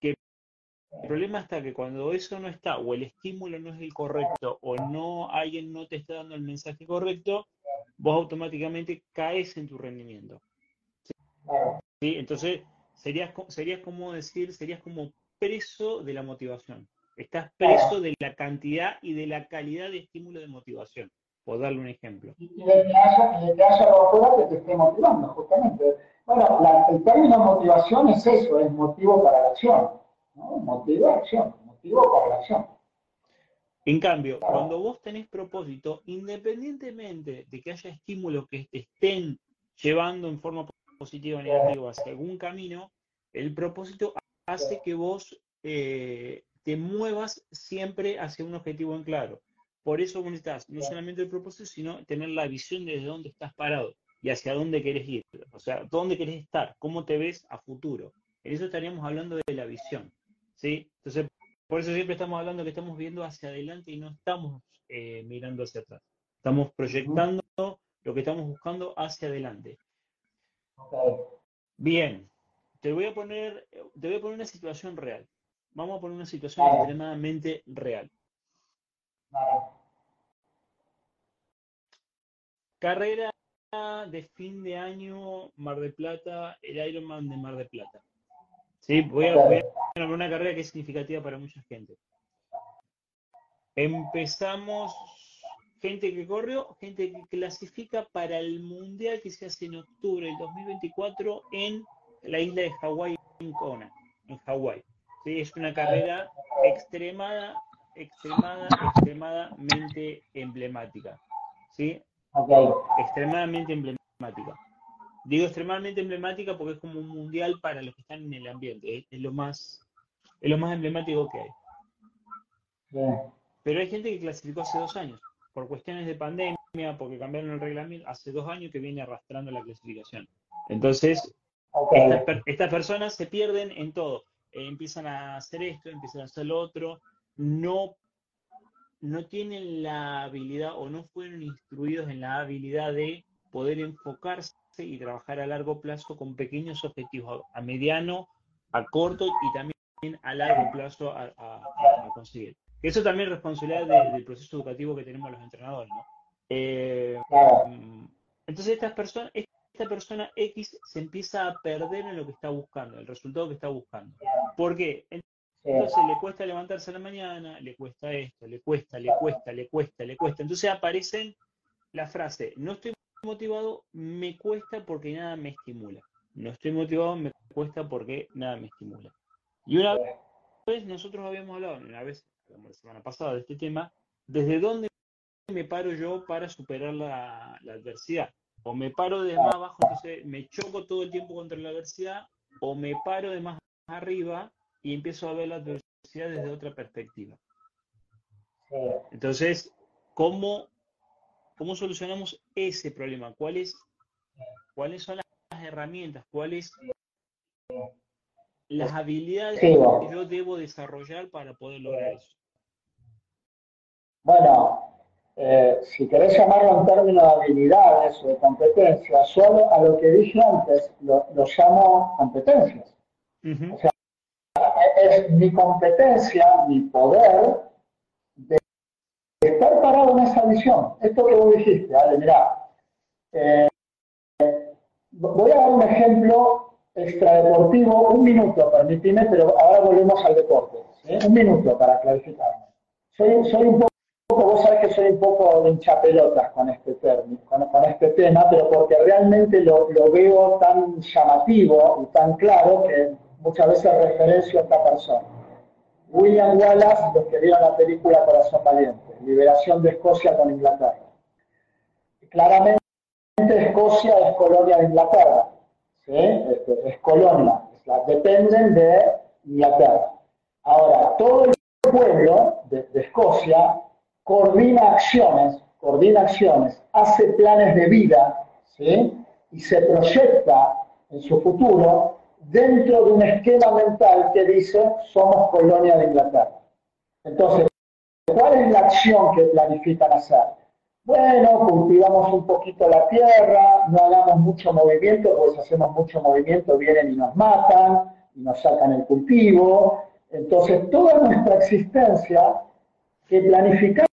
B: Que el problema está que cuando eso no está, o el estímulo no es el correcto, o no alguien no te está dando el mensaje correcto, vos automáticamente caes en tu rendimiento. ¿Sí? Entonces, serías, serías como decir, serías como preso de la motivación. Estás preso de la cantidad y de la calidad de estímulo de motivación, por darle un ejemplo.
C: Y de que haya, que haya afuera que te esté motivando, justamente. Bueno, el término motivación es eso, es motivo para la acción. ¿no? Motivo acción, motivo para la acción.
B: En cambio, cuando vos tenés propósito, independientemente de que haya estímulos que te estén llevando en forma positiva o negativa hacia algún camino, el propósito hace que vos eh, te muevas siempre hacia un objetivo en claro. Por eso vos necesitas no solamente el propósito, sino tener la visión de dónde estás parado y hacia dónde querés ir. O sea, dónde querés estar, cómo te ves a futuro. En eso estaríamos hablando de la visión. ¿sí? Entonces, por eso siempre estamos hablando que estamos viendo hacia adelante y no estamos eh, mirando hacia atrás. Estamos proyectando lo que estamos buscando hacia adelante. Bien, te voy a poner, te voy a poner una situación real. Vamos a poner una situación extremadamente real. Carrera de fin de año, Mar de Plata, el Ironman de Mar de Plata. Sí, voy a, voy a una carrera que es significativa para mucha gente. Empezamos, gente que corrió, gente que clasifica para el Mundial que se hace en octubre del 2024 en la isla de Hawái, en Kona, en Hawái. Sí, es una carrera extremada, extremada, extremadamente emblemática. ¿sí? Extremadamente emblemática. Digo extremadamente emblemática porque es como un mundial para los que están en el ambiente. Es, lo más es lo más emblemático que hay. Pero hay gente que clasificó hace dos años, por cuestiones de pandemia, porque cambiaron el reglamento, hace dos años que viene arrastrando la clasificación. Entonces, estas, personas se pierden en todo. Eh, empiezan a hacer esto, empiezan a hacer lo otro, no, no tienen la habilidad o no fueron instruidos en la habilidad de poder enfocarse y trabajar a largo plazo con pequeños objetivos a, mediano, a corto y también a largo plazo a, conseguir. Eso también es responsabilidad del proceso educativo que tenemos los entrenadores. Eh, entonces estas personas, esta persona X se empieza a perder en lo que está buscando, el resultado que está buscando. ¿Por qué? Entonces le cuesta levantarse a la mañana, le cuesta esto, le cuesta, le cuesta, le cuesta, le cuesta. Entonces aparecen la frase, no estoy motivado, me cuesta porque nada me estimula. No estoy motivado, me cuesta porque nada me estimula. Y una vez nosotros habíamos hablado, una vez, la semana pasada, de este tema, desde dónde me paro yo para superar la, adversidad. O me paro de más abajo, entonces me choco todo el tiempo contra la adversidad, o me paro de más arriba y empiezo a ver la adversidad desde otra perspectiva. Entonces, ¿cómo ¿Cómo solucionamos ese problema? ¿Cuáles, cuáles son las herramientas? ¿Cuáles las habilidades que yo debo desarrollar para poder lograr eso?
C: Bueno, eh, si querés llamarlo en términos de habilidades o de competencias, solo a lo que dije antes lo, llamo competencias. O sea, es mi competencia, mi poder de estar parado en esa visión. Esto que vos dijiste, Ale, mirá, eh, voy a dar un ejemplo extradeportivo, un minuto, permíteme, pero ahora volvemos al deporte. Un minuto para clarificarme. Soy, soy un poco, vos sabés que soy un poco hinchapelotas con este término, con, con este tema, pero porque realmente lo, lo veo tan llamativo y tan claro que muchas veces referencio a esta persona. William Wallace, los que vieron la película Corazón Valiente, Liberación de Escocia con Inglaterra. Claramente Escocia es colonia de Inglaterra, ¿sí? Este, es colonia, dependen de Inglaterra. Ahora, todo el pueblo de, de Escocia coordina acciones, coordina acciones, hace planes de vida, ¿sí? Y se proyecta en su futuro dentro de un esquema mental que dice somos colonia de Inglaterra. Entonces, ¿cuál es la acción que planifican hacer? Bueno, cultivamos un poquito la tierra, no hagamos mucho movimiento, porque si hacemos mucho movimiento vienen y nos matan, y nos sacan el cultivo. Entonces, toda nuestra existencia que planificamos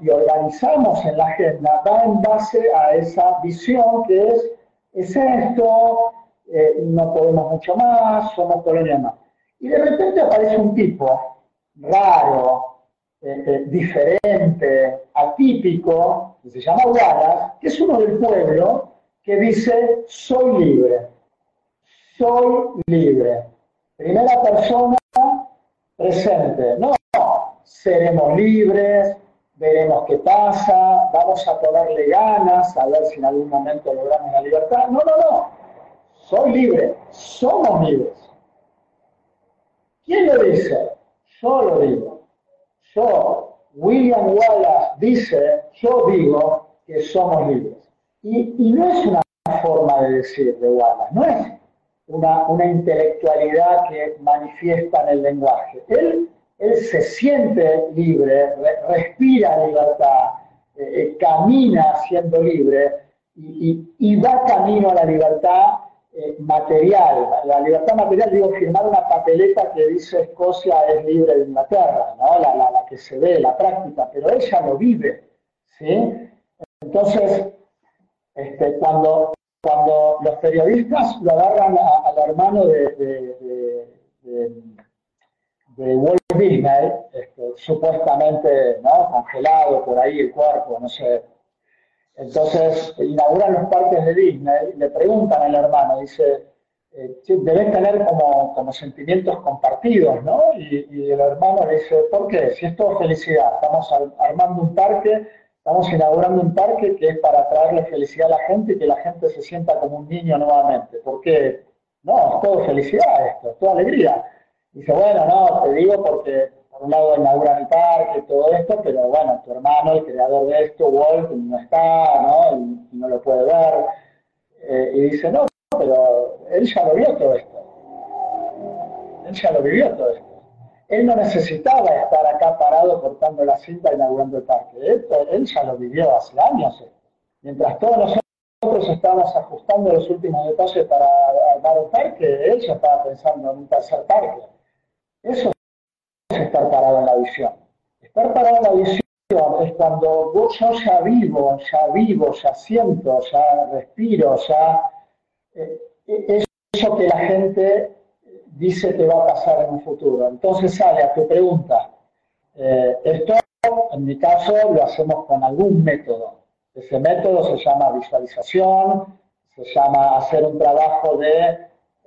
C: y organizamos en la agenda va en base a esa visión que es, es esto, eh, no podemos mucho más, somos colonia más. Y de repente aparece un tipo raro, eh, diferente, atípico, que se llama Wallace, que es uno del pueblo que dice, soy libre, soy libre. Primera persona presente, no, seremos libres, veremos qué pasa, vamos a ponerle ganas, a ver si en algún momento logramos la libertad. No, no, no, soy libre, somos libres. ¿Quién lo dice? Yo lo digo. Yo, William Wallace dice, yo digo que somos libres. Y, no es una forma de decir de Wallace, no es una, una intelectualidad que manifiesta en el lenguaje. Él, él se siente libre, re- respira libertad, eh, eh, camina siendo libre y va camino a la libertad eh, material. La libertad material, digo, firmar una papeleta que dice Escocia es libre de Inglaterra, ¿no? la, la- la que se ve, la práctica, pero ella lo vive. ¿sí? Entonces, este, cuando, cuando los periodistas lo agarran a- al hermano de, de- de- Walt Disney, este, supuestamente ¿no? congelado por ahí el cuerpo, no sé. Entonces inauguran los parques de Disney, le preguntan al hermano, dice, eh, "Che, debes tener como, como sentimientos compartidos, ¿no? Y, y el hermano le dice, ¿por qué? Si es todo felicidad, estamos ar- armando un parque, estamos inaugurando un parque que es para traerle felicidad a la gente y que la gente se sienta como un niño nuevamente. ¿Por qué? No, es todo felicidad esto, es toda alegría. Dice, bueno, no, te digo porque por un lado inauguran el parque todo esto, pero bueno, tu hermano, el creador de esto, Walt, no está, ¿no? Y, no lo puede ver. Eh, y dice, no, pero él ya lo vio todo esto. Él ya lo vivió todo esto. Él no necesitaba estar acá parado cortando la cinta inaugurando el parque. Él, él ya lo vivió hace años. esto. Mientras todos nosotros estábamos ajustando los últimos detalles para armar un parque, él ya estaba pensando en un tercer parque. Eso es estar parado en la visión. Estar parado en la visión es cuando yo ya vivo, ya vivo, ya siento, ya respiro, ya... eh, eh, eso que la gente dice que va a pasar en un futuro. Entonces sale a tu pregunta. Eh, esto, en mi caso, lo hacemos con algún método. Ese método se llama visualización, se llama hacer un trabajo de,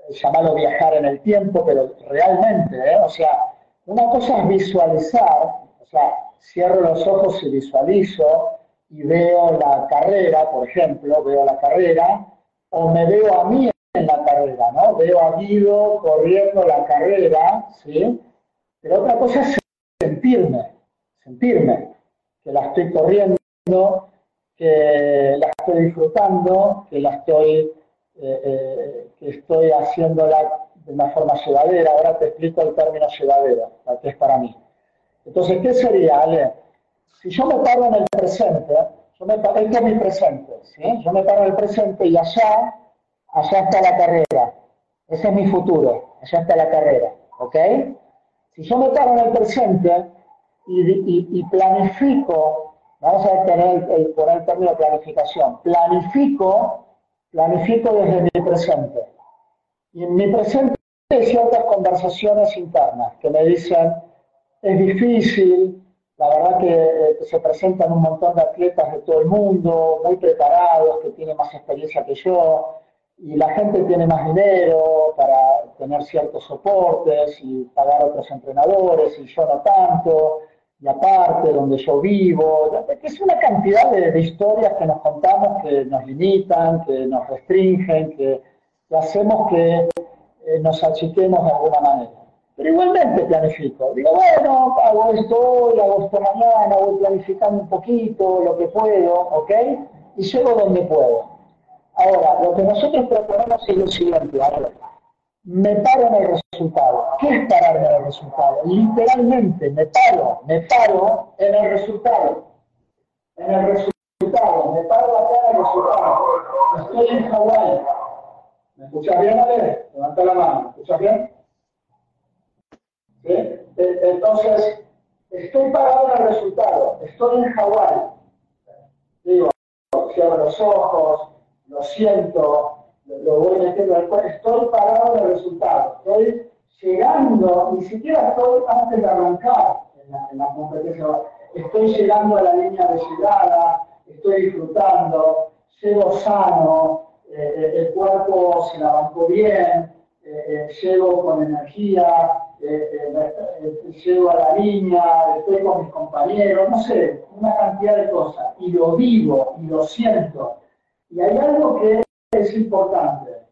C: llamarlo viajar en el tiempo, pero realmente, ¿eh? o sea, una cosa es visualizar, o sea, cierro los ojos y visualizo y veo la carrera, por ejemplo, veo la carrera, o me veo a mí en la carrera, ¿no? Veo a Guido corriendo la carrera, ¿sí? Pero otra cosa es sentirme, sentirme, que la estoy corriendo, que la estoy disfrutando, que la estoy, eh, eh, que estoy de una forma llevadera. Ahora te explico el término llevadera, que es para mí. Entonces, ¿qué sería, Ale? Si yo me paro en el presente, yo me paro, este es mi presente, ¿sí? Yo me paro en el presente y allá, allá está la carrera. Ese es mi futuro, allá está la carrera, ¿ok? Si yo me paro en el presente y, y- planifico, vamos a tener el- poner el término planificación, planifico planifico desde mi presente. Y en mi presente hay ciertas conversaciones internas que me dicen, es difícil, la verdad que eh, se presentan un montón de atletas de todo el mundo, muy preparados, que tienen más experiencia que yo, y la gente tiene más dinero para tener ciertos soportes y pagar a otros entrenadores, y yo no tanto, y aparte, donde yo vivo, que es una cantidad de, historias que nos contamos que nos limitan, que nos restringen, que, hacemos que eh, nos achiquemos de alguna manera. Pero igualmente planifico. Digo, bueno, hago esto hoy, hago esto mañana, voy planificando un poquito lo que puedo, ¿ok? Y llego donde puedo. Ahora, lo que nosotros proponemos es lo siguiente, ahora, me paro en el resultado. ¿Qué es pararme en el resultado? Literalmente, me paro, me paro en el resultado. En el resultado, me paro acá en el resultado. Estoy en Hawái. ¿Me escuchas bien, Ale? Levanta la mano. ¿Me escuchas bien? E, entonces, estoy parado en el resultado. Estoy en Hawái. Digo, cierro los ojos, lo siento, lo voy metiendo después, estoy parado en resultado, estoy llegando, ni siquiera estoy antes de arrancar en la, competencia, estoy llegando a la línea de llegada, estoy disfrutando, llego sano, eh, eh, el cuerpo se la bien, eh, llego con energía, llego a la línea, estoy con mis compañeros, no sé, una cantidad de cosas, y lo vivo, y lo siento, y hay algo que es importante,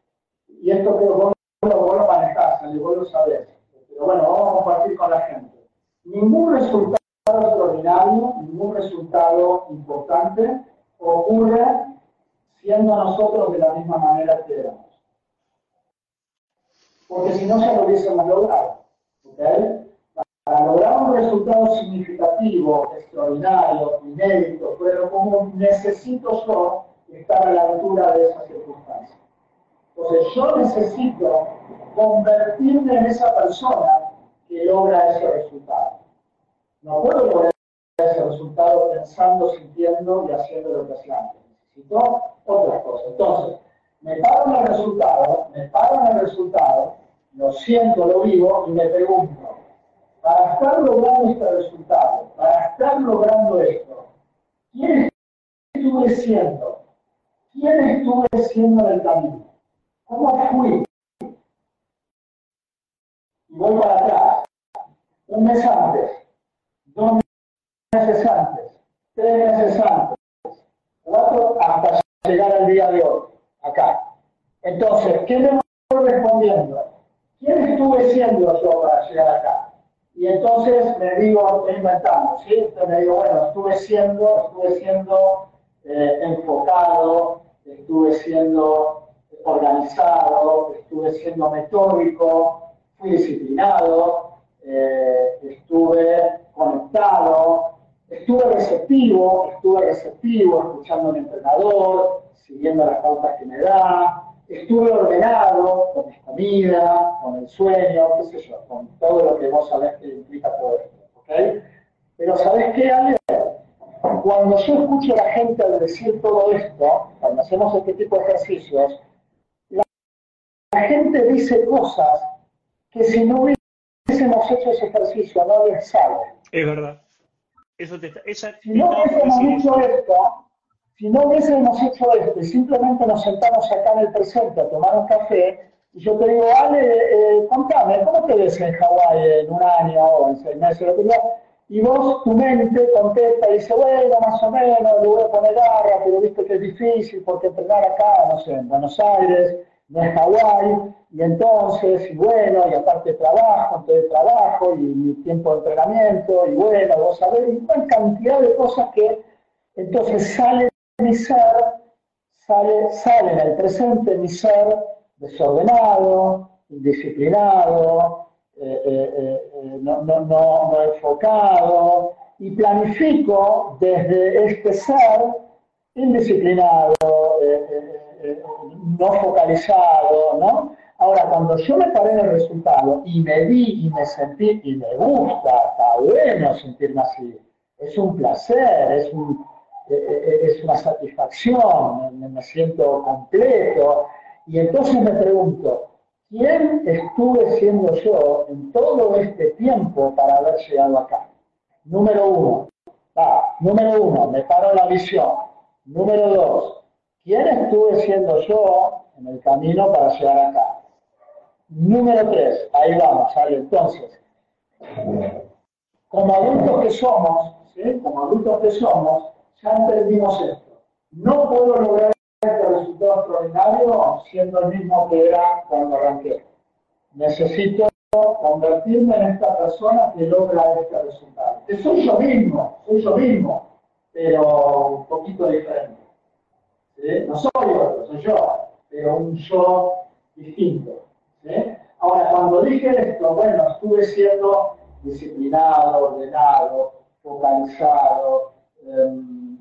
C: y esto que vos, vos lo manejás, vos lo sabés, pero bueno, vamos a compartir con la gente. Ningún resultado extraordinario, ningún resultado importante ocurre siendo nosotros de la misma manera que éramos. Porque si no, ya lo hubiésemos logrado. Para lograr un resultado significativo, extraordinario, inédito, pero como necesito yo estar a la altura de esas circunstancias. Entonces yo necesito convertirme en esa persona que logra ese resultado. No puedo lograr ese resultado pensando, sintiendo y haciendo lo que hacía antes. Necesito otras cosas. Entonces, me paro en el resultado, me paro en el resultado, lo siento, lo vivo y me pregunto, para estar logrando este resultado, para estar logrando esto, ¿quién estuve siendo? ¿Quién estuve siendo en el camino? ¿Cómo fui? Y voy para atrás. Un mes antes, dos meses antes, tres meses antes, hasta llegar al día de hoy, acá. Entonces, ¿qué me voy respondiendo? ¿Quién estuve siendo yo para llegar acá? Y entonces me digo, inventando, ¿sí? Entonces me digo, bueno, estuve siendo, estuve siendo eh, enfocado, estuve siendo organizado, estuve siendo metódico, fui disciplinado, eh, estuve conectado, estuve receptivo, estuve receptivo, escuchando al entrenador, siguiendo las pautas que me da, estuve ordenado con mi comida, con el sueño, qué sé yo, con todo lo que vos sabés que implica todo esto. ¿okay? Pero ¿sabés qué, Ale? Cuando yo escucho a la gente al decir todo esto, cuando hacemos este tipo de ejercicios, la, gente dice cosas que si no hubiésemos hecho ese ejercicio no les sale.
B: Es verdad. Eso te,
C: si no hubiésemos hecho esto, si no hubiésemos hecho esto y simplemente nos sentamos acá en el presente a tomar un café, y yo te digo, Ale, eh, contame, ¿cómo te ves en Hawái en un año o en seis meses? y vos, tu mente contesta y dice, bueno, más o menos, le voy a poner garra, pero viste que es difícil porque entrenar acá, no sé, en Buenos Aires, no es Hawái, y entonces, bueno, y aparte trabajo, entonces trabajo, y mi tiempo de entrenamiento, y bueno, vos sabés, y una cantidad de cosas que entonces sale mi ser, sale, sale en el presente mi ser desordenado, indisciplinado, eh, eh, eh, no, no, no, enfocado y planifico desde este ser indisciplinado, no focalizado, ¿no? Ahora, cuando yo me paré en el resultado y me vi y me sentí, y me gusta, está bueno sentirme así, es un placer, es un, eh, es una satisfacción, me, me siento completo. Y entonces me pregunto, ¿quién estuve siendo yo en todo este tiempo para haber llegado acá? Número uno, ah, número uno, me paro la visión. Número dos, ¿quién estuve siendo yo en el camino para llegar acá? Número tres, ahí vamos, ahí entonces. Como adultos que somos, ¿sí? como adultos que somos, ya entendimos esto. No puedo lograr este resultado extraordinario siendo el mismo que era cuando arranqué. Necesito convertirme en esta persona que logra este resultado. Que soy yo mismo, soy yo mismo, pero un poquito diferente. No soy otro, soy yo, pero un yo distinto. Ahora, cuando dije esto, bueno, estuve siendo disciplinado, ordenado, focalizado, eh,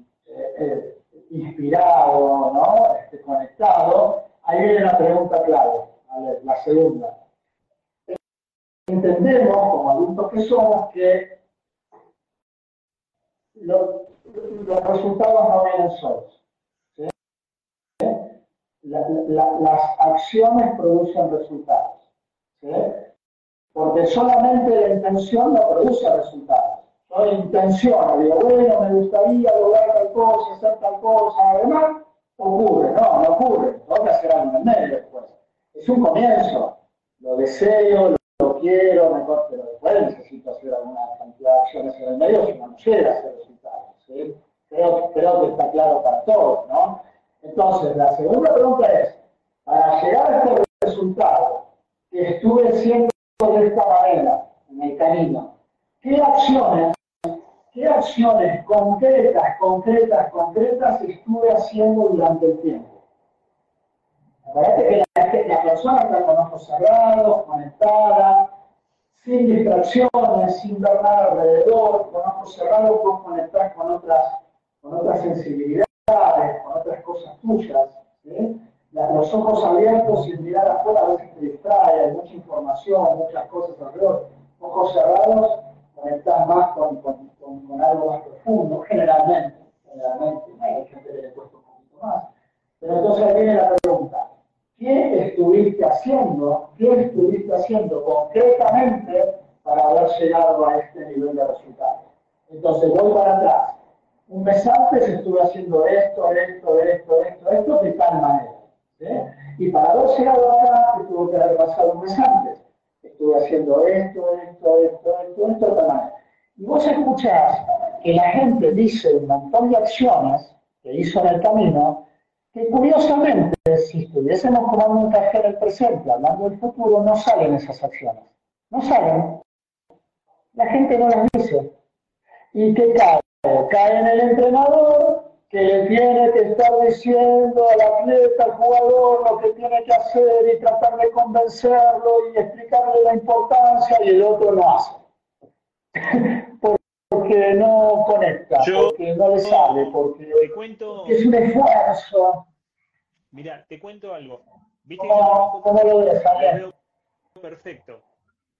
C: eh, inspirado, ¿no? Este, conectado, ahí viene la pregunta clave, ¿vale? la segunda. Entendemos, como adultos que somos, que los, resultados no vienen solos. las acciones producen resultados. Porque solamente la intención no produce resultados. Yo intenciono, digo, bueno, me gustaría lograr tal cosa, hacer tal cosa, además, ocurre, no, no ocurre, hacer algo en medio después. Es un comienzo, lo deseo, lo, lo quiero, me pero después necesito hacer alguna cantidad de acciones en el medio si no llega a hacer resultados. ¿sí? Creo, que está claro para todos, ¿no? Entonces, la segunda pregunta es, para llegar a este resultado que estuve siendo de esta manera en el camino, ¿qué acciones ¿Qué acciones concretas, concretas, concretas estuve haciendo durante el tiempo? Parece que la, la, persona está con ojos cerrados, conectada, sin distracciones, sin ver nada alrededor, con ojos cerrados, puedes conectar con otras, con otras sensibilidades, con otras cosas tuyas. ¿sí? Los ojos abiertos y mirar afuera a veces te distrae, hay mucha información, muchas cosas alrededor. Ojos cerrados, conectar más con, con, con, algo más profundo, generalmente. Generalmente, hay gente que le cuesta un poquito más. Pero entonces viene la pregunta. ¿Qué estuviste haciendo? ¿Qué estuviste haciendo concretamente para haber llegado a este nivel de resultados? Entonces voy para atrás. Un mes antes estuve haciendo esto, esto, esto, esto, esto, de tal manera. ¿sí? Y para haber llegado acá, tuvo que haber pasado un mes antes estuve haciendo esto, esto, esto, esto, esto, de manera. Y vos escuchás que la gente dice un montón de acciones que hizo en el camino, que curiosamente, si estuviésemos tomando un café en el presente, hablando del futuro, no salen esas acciones. No salen. La gente no las dice. ¿Y qué cae? Cae en el entrenador, que le tiene que estar diciendo al atleta, al jugador, lo que tiene que hacer y tratar de convencerlo y explicarle la importancia y el otro no hace. [laughs] porque no conecta, Yo, porque no le sale, porque,
B: te cuento,
C: es un esfuerzo.
B: Mira, te cuento algo.
C: ¿Viste ¿Cómo, ¿cómo lo
B: Perfecto.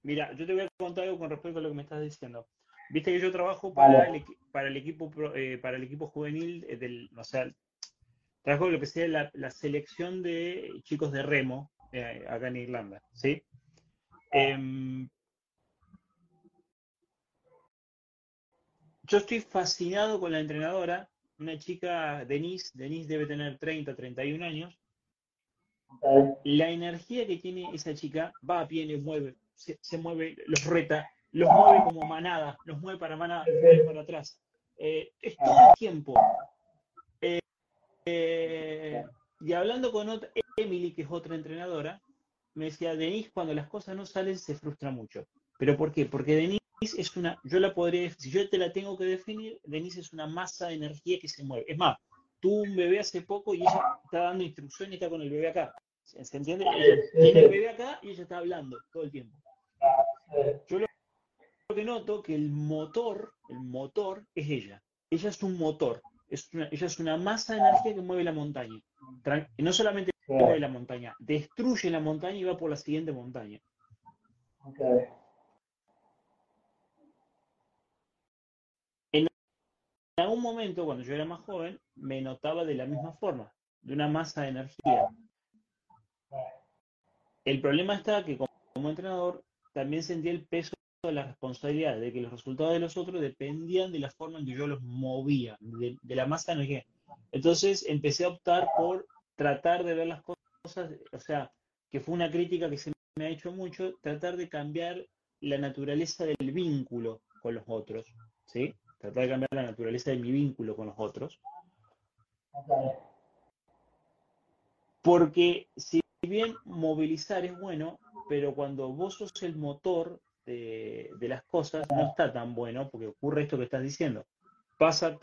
B: Mira, yo te voy a contar algo con respecto a lo que me estás diciendo. Viste que yo trabajo para, vale. el, para el equipo eh, para el equipo juvenil eh, del, o sea, trabajo lo que sea la, la selección de chicos de remo eh, acá en Irlanda, ¿sí? Yo estoy fascinado con la entrenadora, una chica, Denise, Denise debe tener 30, 31 años. Okay. La energía que tiene esa chica va pie, mueve, se, se mueve, los reta, los mueve como manada, los mueve para manada, los mueve para atrás. Eh, es todo el tiempo. Eh, eh, y hablando con otra, Emily, que es otra entrenadora, me decía, Denise, cuando las cosas no salen, se frustra mucho. ¿Pero por qué? Porque Denise es una, yo la podría, si yo te la tengo que definir, Denise es una masa de energía que se mueve. Es más, tuvo un bebé hace poco y ella está dando instrucciones y está con el bebé acá. ¿Se entiende? Ella tiene el bebé acá y ella está hablando todo el tiempo. Yo lo que noto que el motor, el motor es ella. Ella es un motor. Es una, ella es una masa de energía que mueve la montaña. Y no solamente mueve la montaña, destruye la montaña y va por la siguiente montaña.
C: Okay.
B: Algún momento, cuando yo era más joven, me notaba de la misma forma, de una masa de energía. El problema está que como entrenador también sentía el peso de la responsabilidad de que los resultados de los otros dependían de la forma en que yo los movía, de, de la masa de energía. Entonces empecé a optar por tratar de ver las cosas, o sea, que fue una crítica que se me ha hecho mucho, tratar de cambiar la naturaleza del vínculo con los otros, ¿sí? Tratar de cambiar la naturaleza de mi vínculo con los otros. Porque si bien movilizar es bueno, pero cuando vos sos el motor de, de las cosas, no está tan bueno, porque ocurre esto que estás diciendo. Pasa a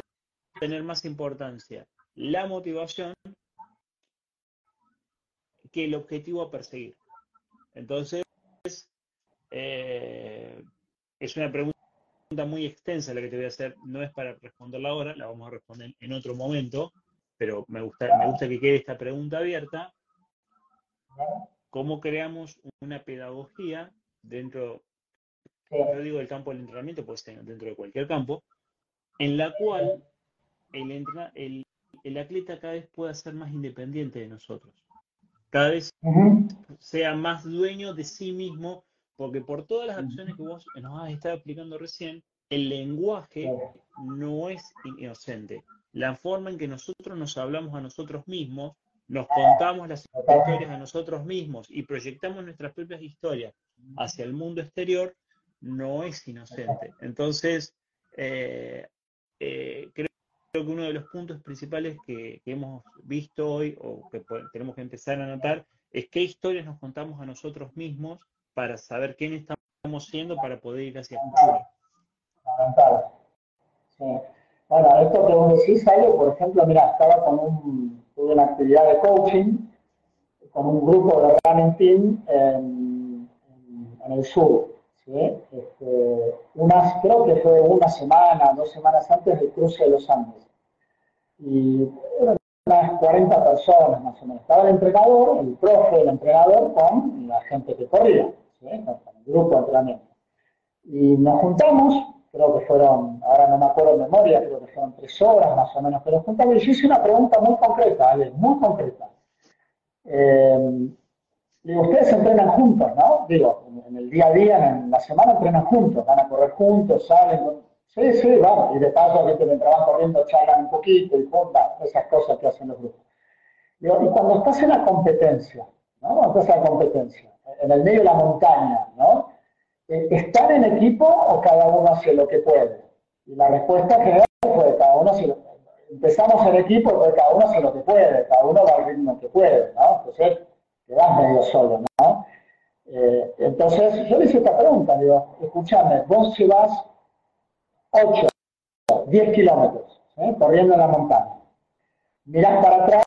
B: tener más importancia la motivación que el objetivo a perseguir. Entonces, eh, es una pregunta muy extensa la que te voy a hacer, no es para responderla ahora, la vamos a responder en otro momento, pero me gusta, me gusta que quede esta pregunta abierta. ¿Cómo creamos una pedagogía dentro, yo digo del campo del entrenamiento, puede ser dentro de cualquier campo, en la cual el, entra- el, el atleta cada vez pueda ser más independiente de nosotros? Cada vez sea más dueño de sí mismo, porque por todas las acciones que vos nos has estado explicando recién, el lenguaje no es inocente. La forma en que nosotros nos hablamos a nosotros mismos, nos contamos las historias a nosotros mismos y proyectamos nuestras propias historias hacia el mundo exterior, no es inocente. Entonces, eh, eh, creo, creo que uno de los puntos principales que, que hemos visto hoy, o que tenemos que empezar a notar, es qué historias nos contamos a nosotros mismos para saber quién estamos siendo para poder ir hacia el.
C: Sí. Bueno, esto que vos decís, Ale, por ejemplo, mira, estaba con un, tuve una actividad de coaching con un grupo de team en, en- el sur. Este, unas, creo que fue una semana, dos semanas antes del cruce de los Andes. Y eran unas 40 personas más o menos. Estaba el entrenador, el profe, el entrenador con la gente que corría, ¿sí? el grupo de entrenamiento. Y nos juntamos, creo que fueron, ahora no me acuerdo de memoria, creo que fueron tres horas más o menos, pero juntamos y yo hice una pregunta muy concreta, Ale, muy concreta. Eh, digo, ustedes entrenan juntos, ¿no? Digo, en el día a día, en la semana entrenan juntos, van a correr juntos, salen. Sí, sí, vamos. Y de paso, que mientras van corriendo charlan un poquito y juntas, esas cosas que hacen los grupos. Y cuando estás en la competencia, ¿no? Cuando estás en la competencia, en el medio de la montaña, ¿no? Eh, ¿Están en equipo o cada uno hace lo que puede? Y la respuesta general fue cada uno hace lo Empezamos en equipo, pero cada uno hace lo que puede, cada uno va al ritmo que puede, ¿no? Entonces, quedás medio solo, ¿no? Eh, entonces, yo le hice esta pregunta, digo, escúchame, vos si vas 8, 10 kilómetros, ¿eh? corriendo en la montaña, mirás para atrás,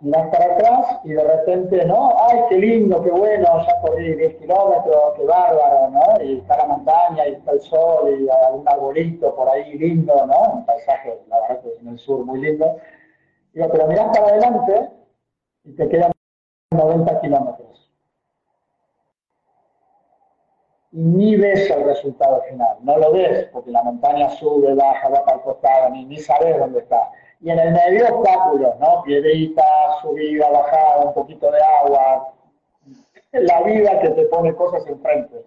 C: mirás para atrás y de repente, ¿no? ¡Ay, qué lindo, qué bueno! Ya corrí 10 kilómetros, qué bárbaro, ¿no? Y está la montaña, y está el sol, y algún arbolito por ahí lindo, ¿no? Un paisaje, la verdad que es en el sur muy lindo. Digo, pero mirás para adelante y te quedan 90 kilómetros. Y ni ves el resultado final, no lo ves, porque la montaña sube, baja, va para el costado, ni, ni sabes dónde está. Y en el medio obstáculos, ¿no? Piedritas, subida, bajada, un poquito de agua, la vida que te pone cosas enfrente.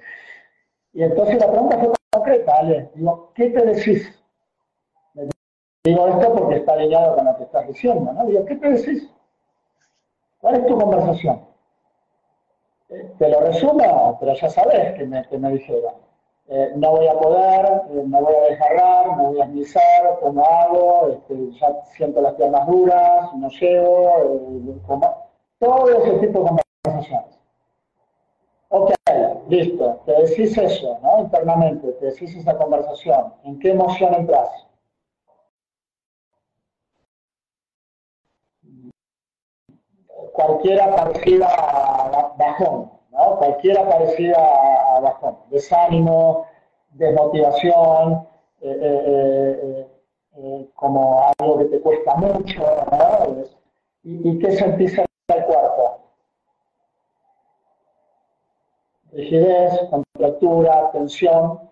C: Y entonces la pregunta fue concreta, Ale. Digo, ¿qué te decís? Digo esto porque está alineado con lo que estás diciendo, ¿no? Digo, ¿qué te decís? ¿Cuál es tu conversación? Te lo resumo, pero ya sabes que me, que me dijeron. Eh, no voy a poder, eh, me voy a desgarrar, me voy a deslizar, ¿cómo hago? Este, ya siento las piernas duras, no llego, eh, todo ese tipo de conversaciones. Ok, listo, te decís eso, ¿no? Internamente, te decís esa conversación. ¿En qué emoción entras? Cualquiera parecida a bajón, ¿no? Cualquiera parecida a bajón. Desánimo, desmotivación, eh, eh, eh, como algo que te cuesta mucho, ¿no? ¿Y, y qué sentís en el cuerpo? rigidez, contractura, tensión,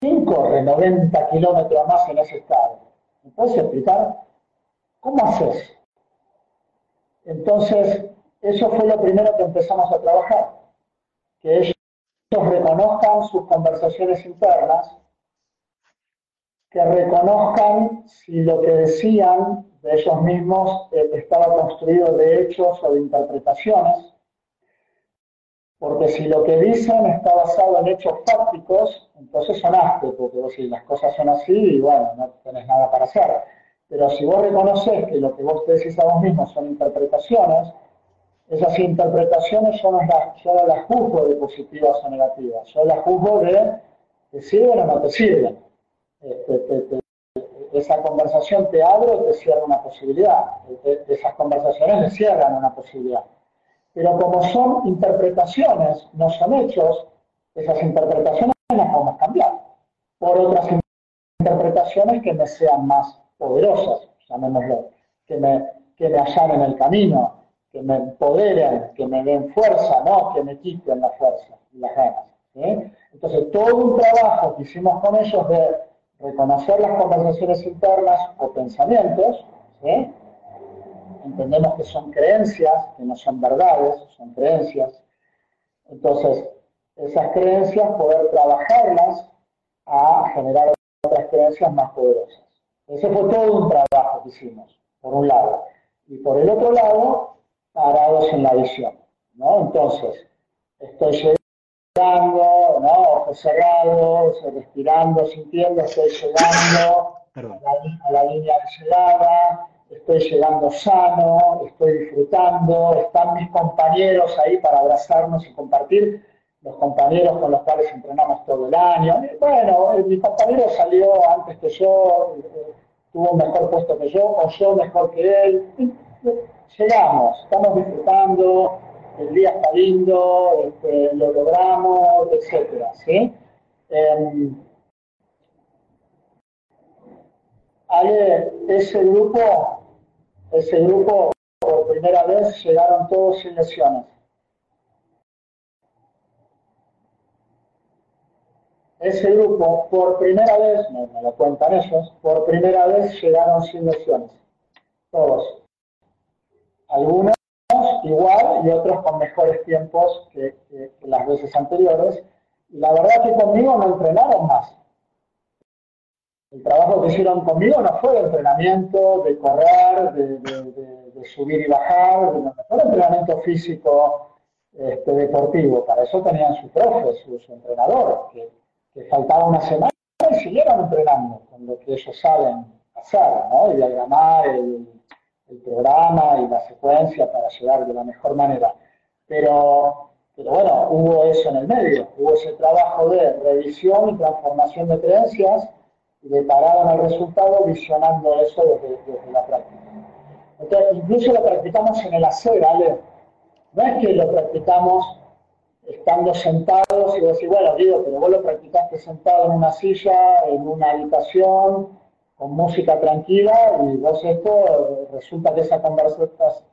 C: sin ¿quién corre 90 kilómetros más en ese estado? ¿Me puedes explicar? ¿Cómo haces? Entonces, eso fue lo primero que empezamos a trabajar, que ellos reconozcan sus conversaciones internas, que reconozcan si lo que decían de ellos mismos eh, estaba construido de hechos o de interpretaciones, porque si lo que dicen está basado en hechos fácticos, entonces sonaste, porque si las cosas son así, y bueno, no tenés nada para hacer. Pero si vos reconoces que lo que vos te decís a vos mismo son interpretaciones, esas interpretaciones yo no las, yo no las juzgo de positivas o negativas, yo las juzgo de te sirven o no te sirven. Este, esa conversación te abre o te cierra una posibilidad. Esas conversaciones le cierran una posibilidad. Pero como son interpretaciones, no son hechos, esas interpretaciones las podemos cambiar por otras interpretaciones que me sean más poderosas, llamémoslo, que me, que me allanen el camino, que me empoderen, que me den fuerza, no que me quiten la fuerza y las ganas. Entonces, todo un trabajo que hicimos con ellos de reconocer las conversaciones internas o pensamientos, entendemos que son creencias, que no son verdades, son creencias. Entonces, esas creencias, poder trabajarlas a generar otras creencias más poderosas. Ese fue todo un trabajo que hicimos, por un lado. Y por el otro lado, parados en la visión. ¿no? Entonces, estoy llegando, ¿no? ojos cerrados, respirando, sintiendo, estoy llegando a la, a la, línea de llegada, estoy llegando sano, estoy disfrutando, están mis compañeros ahí para abrazarnos y compartir, los compañeros con los cuales entrenamos todo el año. bueno, mi compañero salió antes que yo, eh, tuvo un mejor puesto que yo, o yo mejor que él. Llegamos, estamos disfrutando, el día está lindo, este, lo logramos, etcétera, ¿sí? Em, Ale, ese grupo, ese grupo por primera vez llegaron todos sin lesiones. Ese grupo, por primera vez, me, lo cuentan ellos, por primera vez llegaron sin lesiones. Todos. Algunos igual y otros con mejores tiempos que, las veces anteriores. Y la verdad que conmigo no entrenaron más. El trabajo que hicieron conmigo no fue de entrenamiento, de correr, de, subir y bajar, no fue entrenamiento físico este, deportivo. Para eso tenían su profe, su, entrenador, que, faltaba una semana y siguieron entrenando con lo que ellos saben hacer, ¿no? Y diagramar el, el programa y la secuencia para llegar de la mejor manera. Pero, pero bueno, hubo eso en el medio, hubo ese trabajo de revisión y transformación de creencias y de parado en el resultado visionando eso desde, la práctica. Entonces, incluso lo practicamos en el hacer, ¿vale? No es que lo practicamos estando sentados y decís, bueno, digo, pero vos lo practicaste sentado en una silla, en una habitación, con música tranquila y vos esto resulta que esa,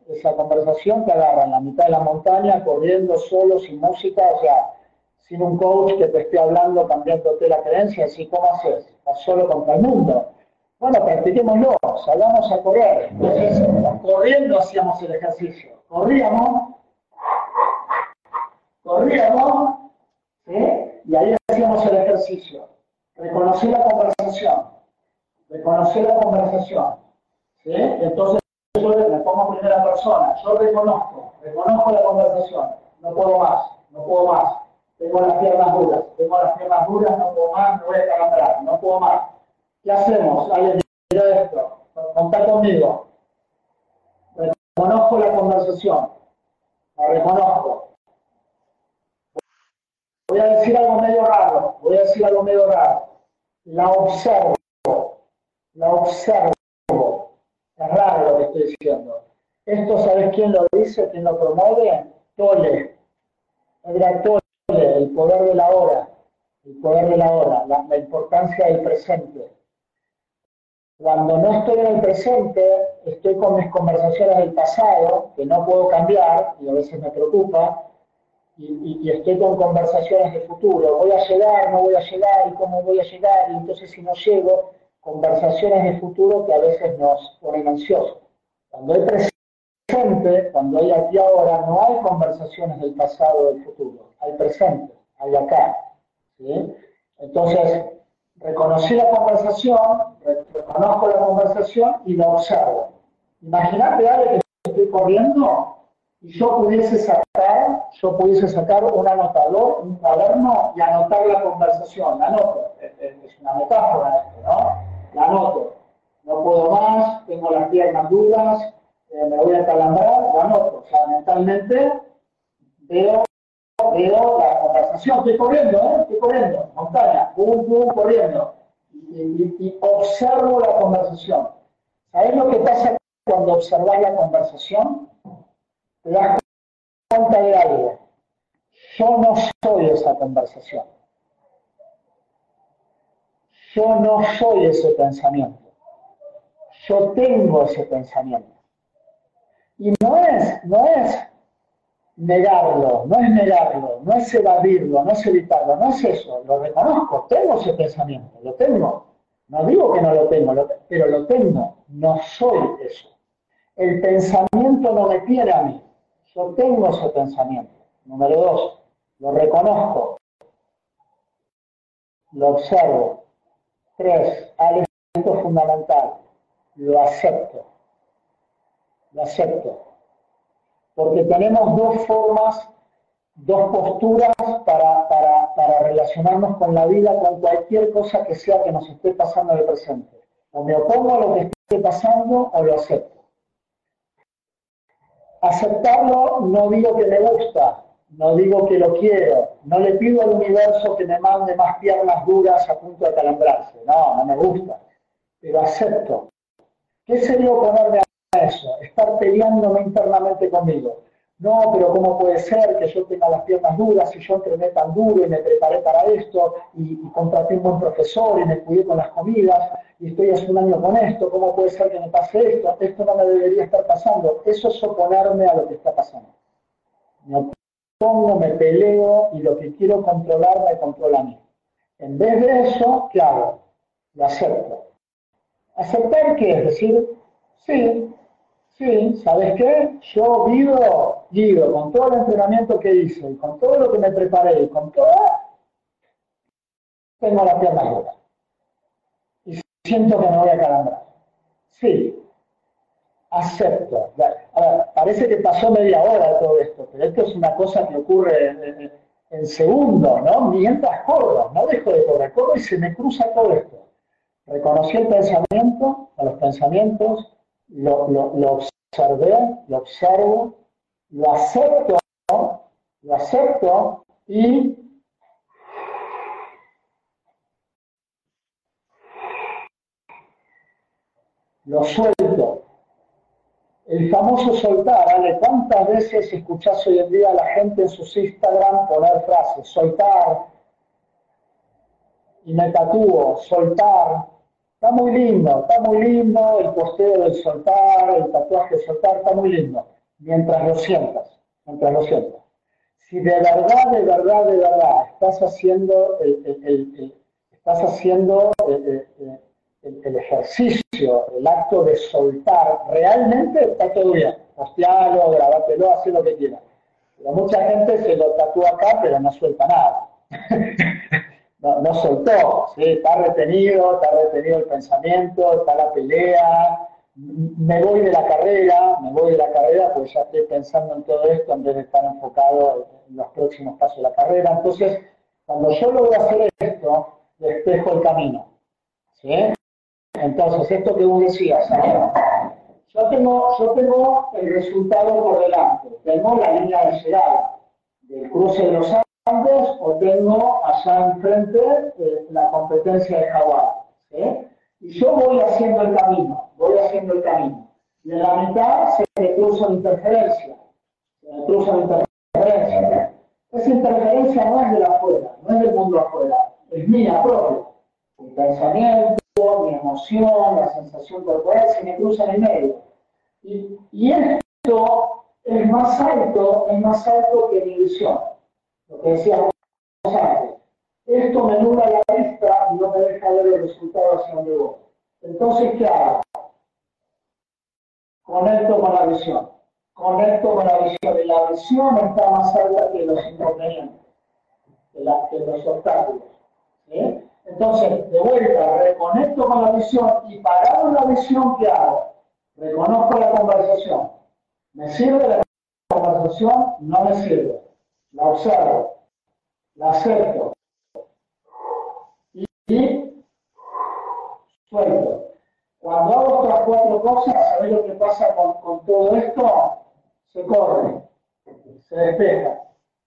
C: esa conversación te agarra en la mitad de la montaña, corriendo solo, sin música, o sea, sin un coach que te esté hablando, cambiándote la creencia, así como haces, estás solo contra el mundo. Bueno, practiquémoslo, salgamos a correr. Entonces, corriendo hacíamos el ejercicio. Corríamos, corríamos, y ahí hacíamos el ejercicio. Reconocí la conversación reconocer la conversación. Entonces, yo me pongo en primera persona, yo reconozco, reconozco la conversación, no puedo más, no puedo más, tengo las piernas duras, tengo las piernas duras, no puedo más, me voy a calambrar, no puedo más. ¿Qué hacemos? Alguien mira esto, contá conmigo. Reconozco la conversación, la reconozco. Voy a decir algo medio raro, voy a decir algo medio raro. La observo la observo. Es raro lo que estoy diciendo. Esto, ¿sabes quién lo dice? ¿Quién lo promueve? Tole. El poder de la hora. El poder de la hora, la, importancia del presente. Cuando no estoy en el presente, estoy con mis conversaciones del pasado, que no puedo cambiar, y a veces me preocupa, y, y, estoy con conversaciones de futuro, voy a llegar, no voy a llegar, y cómo voy a llegar, y entonces si no llego, conversaciones de futuro que a veces nos ponen ansiosos. Cuando hay presente, cuando hay aquí ahora, no hay conversaciones del pasado o del futuro, hay presente, hay acá. ¿sí? Entonces, reconocí la conversación, reconozco la conversación y la observo. Imagínate, Ale, que estoy corriendo y yo pudiese sacar, yo pudiese sacar un anotador, un cuaderno y anotar la conversación, la anoto. Es una metáfora ¿no? La anoto. No puedo más, tengo las piernas duras, eh, me voy a calambrar, la anoto. O sea, mentalmente veo, veo la conversación, estoy corriendo, ¿eh? Estoy corriendo, montaña, pum, pum, corriendo. Y, y, y observo la conversación. ¿Sabes lo que pasa cuando observas la conversación? Das cuenta de algo. Yo no soy esa conversación. Yo no soy ese pensamiento. Yo tengo ese pensamiento. Y no es, no es negarlo, no es negarlo, no es evadirlo, no es evitarlo, no es eso. Lo reconozco, tengo ese pensamiento, lo tengo. No digo que no lo tengo, pero lo tengo. No soy eso. El pensamiento no me tiene a mí. Yo tengo ese pensamiento. Número dos, lo reconozco, lo observo. Tres, elemento fundamental, lo acepto. Lo acepto. Porque tenemos dos formas, dos posturas para, para, para relacionarnos con la vida, con cualquier cosa que sea que nos esté pasando en el presente. O me opongo a lo que esté pasando o lo acepto. Aceptarlo no digo que me gusta, no digo que lo quiero, no le pido al universo que me mande más piernas duras a punto de calambrarse, no, no me gusta, pero acepto. ¿Qué sería oponerme a eso? Estar peleándome internamente conmigo. No, pero ¿cómo puede ser que yo tenga las piernas duras y yo entrené tan duro y me preparé para esto y, y contraté un profesor y me cuidé con las comidas y estoy hace un año con esto? ¿Cómo puede ser que me pase esto? Esto no me debería estar pasando. Eso es oponerme a lo que está pasando. Me opongo, me peleo y lo que quiero controlar me controla a mí. En vez de eso, ¿qué hago? Lo acepto. ¿Aceptar qué es? Decir, sí, Sí, ¿sabes qué? Yo vivo, vivo, con todo el entrenamiento que hice, y con todo lo que me preparé, y con todo, tengo la pierna dura. Y siento que me voy a calambrar. Sí, acepto. A parece que pasó media hora todo esto, pero esto es una cosa que ocurre en, segundos, ¿no? Mientras corro, no dejo de correr, corro y se me cruza todo esto. Reconocí el pensamiento, a los pensamientos, lo, lo, lo observé, lo observo, lo acepto, lo acepto y lo suelto. El famoso soltar, ¿vale? ¿Cuántas veces escuchás hoy en día a la gente en sus Instagram poner frases? Soltar, y me tatúo, soltar, Está muy lindo, está muy lindo el posteo del soltar, el tatuaje de soltar, está muy lindo, mientras lo sientas, mientras lo sientas. Si de verdad, de verdad, de verdad estás haciendo el, estás haciendo el, ejercicio, el acto de soltar, realmente está todo bien. Postealo, grabátelo, haz lo que quieras. Pero mucha gente se lo tatúa acá, pero no suelta nada. [laughs] no, no soltó, está retenido, está retenido el pensamiento, está la pelea, me voy de la carrera, me voy de la carrera porque ya estoy pensando en todo esto en vez de estar enfocado en los próximos pasos de la carrera. Entonces, cuando yo logro hacer esto, despejo el camino. ¿sí? Entonces, esto que vos decías, yo tengo, yo tengo el resultado por delante, tengo la línea de llegada del cruce de los o tengo allá enfrente eh, la competencia de Hawái. Y yo voy haciendo el camino, voy haciendo el camino. Y en la mitad se me cruza una interferencia. Se me cruza una interferencia. Esa interferencia no es de la afuera, no es del mundo afuera, es mía propia. Mi pensamiento, mi emoción, la sensación corporal se me cruza en el medio. Y, y esto es más alto, es más alto que mi visión. Lo que decíamos antes. Esto me nubla la vista y no me deja ver el resultado hacia donde voy. Entonces, ¿qué hago? Conecto con la visión. Conecto con la visión. Y la visión está más cerca que los inconvenientes, que, los obstáculos. Entonces, de vuelta, reconecto con la visión y parado la visión, ¿qué hago? Reconozco la conversación. ¿Me sirve la conversación? No me sirve. La observo. La acepto. Y, suelto. Cuando hago estas cuatro cosas, ¿sabéis lo que pasa con, todo esto? Se corre, se despeja.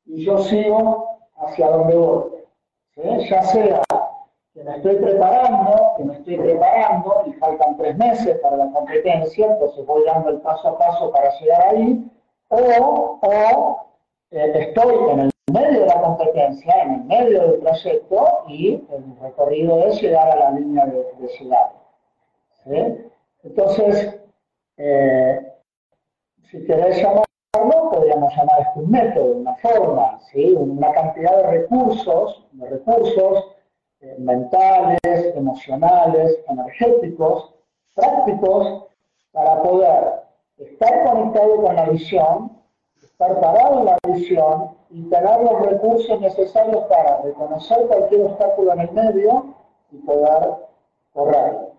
C: Y yo sigo hacia donde voy. Ya sea que me estoy preparando, que me estoy preparando y faltan tres meses para la competencia, entonces voy dando el paso a paso para llegar ahí, o, o eh, estoy en el medio de la competencia, en el medio del trayecto y el recorrido es llegar a la línea de, de entonces, eh, si queréis llamarlo, podríamos llamar esto un método, una forma, una cantidad de recursos, de recursos eh, mentales, emocionales, energéticos, prácticos, para poder estar conectado con la visión, estar parado en la visión y tener los recursos necesarios para reconocer cualquier obstáculo en el medio y poder correrlo.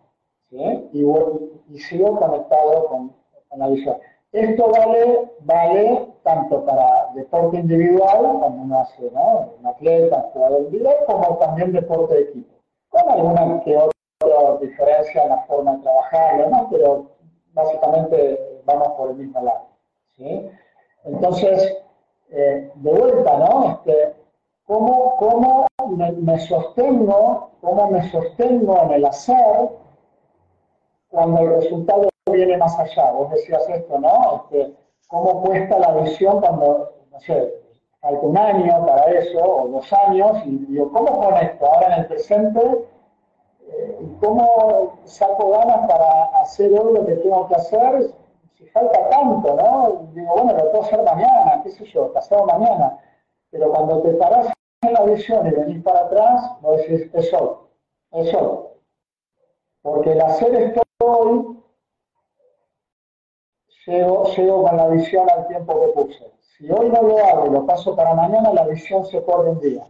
C: Y, sigo conectado con, la visión. Esto vale, vale tanto para deporte individual, cuando uno hace un atleta, un jugador individual, como también deporte de equipo. Con alguna que otra diferencia en la forma de trabajar, ¿no? pero básicamente vamos por el mismo lado. Entonces, eh, de vuelta, ¿no? Este, ¿Cómo, cómo me, sostengo, cómo me sostengo en el hacer cuando el resultado viene más allá. Vos decías esto, ¿no? Este, ¿Cómo cuesta la visión cuando, no sé, falta un año para eso, o dos años, y digo, ¿cómo conecto ahora en el presente? Eh, ¿Cómo saco ganas para hacer hoy lo que tengo que hacer? Falta tanto, ¿no? Digo, bueno, lo puedo hacer mañana, qué sé yo, pasado mañana. Pero cuando te parás en la visión y venís para atrás, vos decís, es hoy, es hoy. Porque el hacer esto hoy, llego, con la visión al tiempo que puse. Si hoy no lo hago y lo paso para mañana, la visión se corre un día.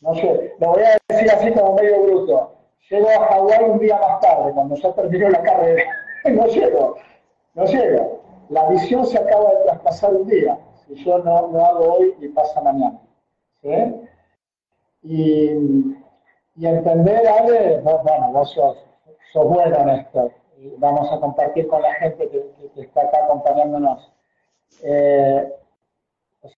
C: No sé, lo voy a decir así como medio bruto. Llego a Hawái un día más tarde, cuando ya terminó la carrera. [laughs] no llego, no llego. La visión se acaba de traspasar un día. Si yo no, lo hago hoy y pasa mañana. Y, y entender, Ale, bueno, vos sos, sos bueno en esto vamos a compartir con la gente que, está acá acompañándonos. Eh, o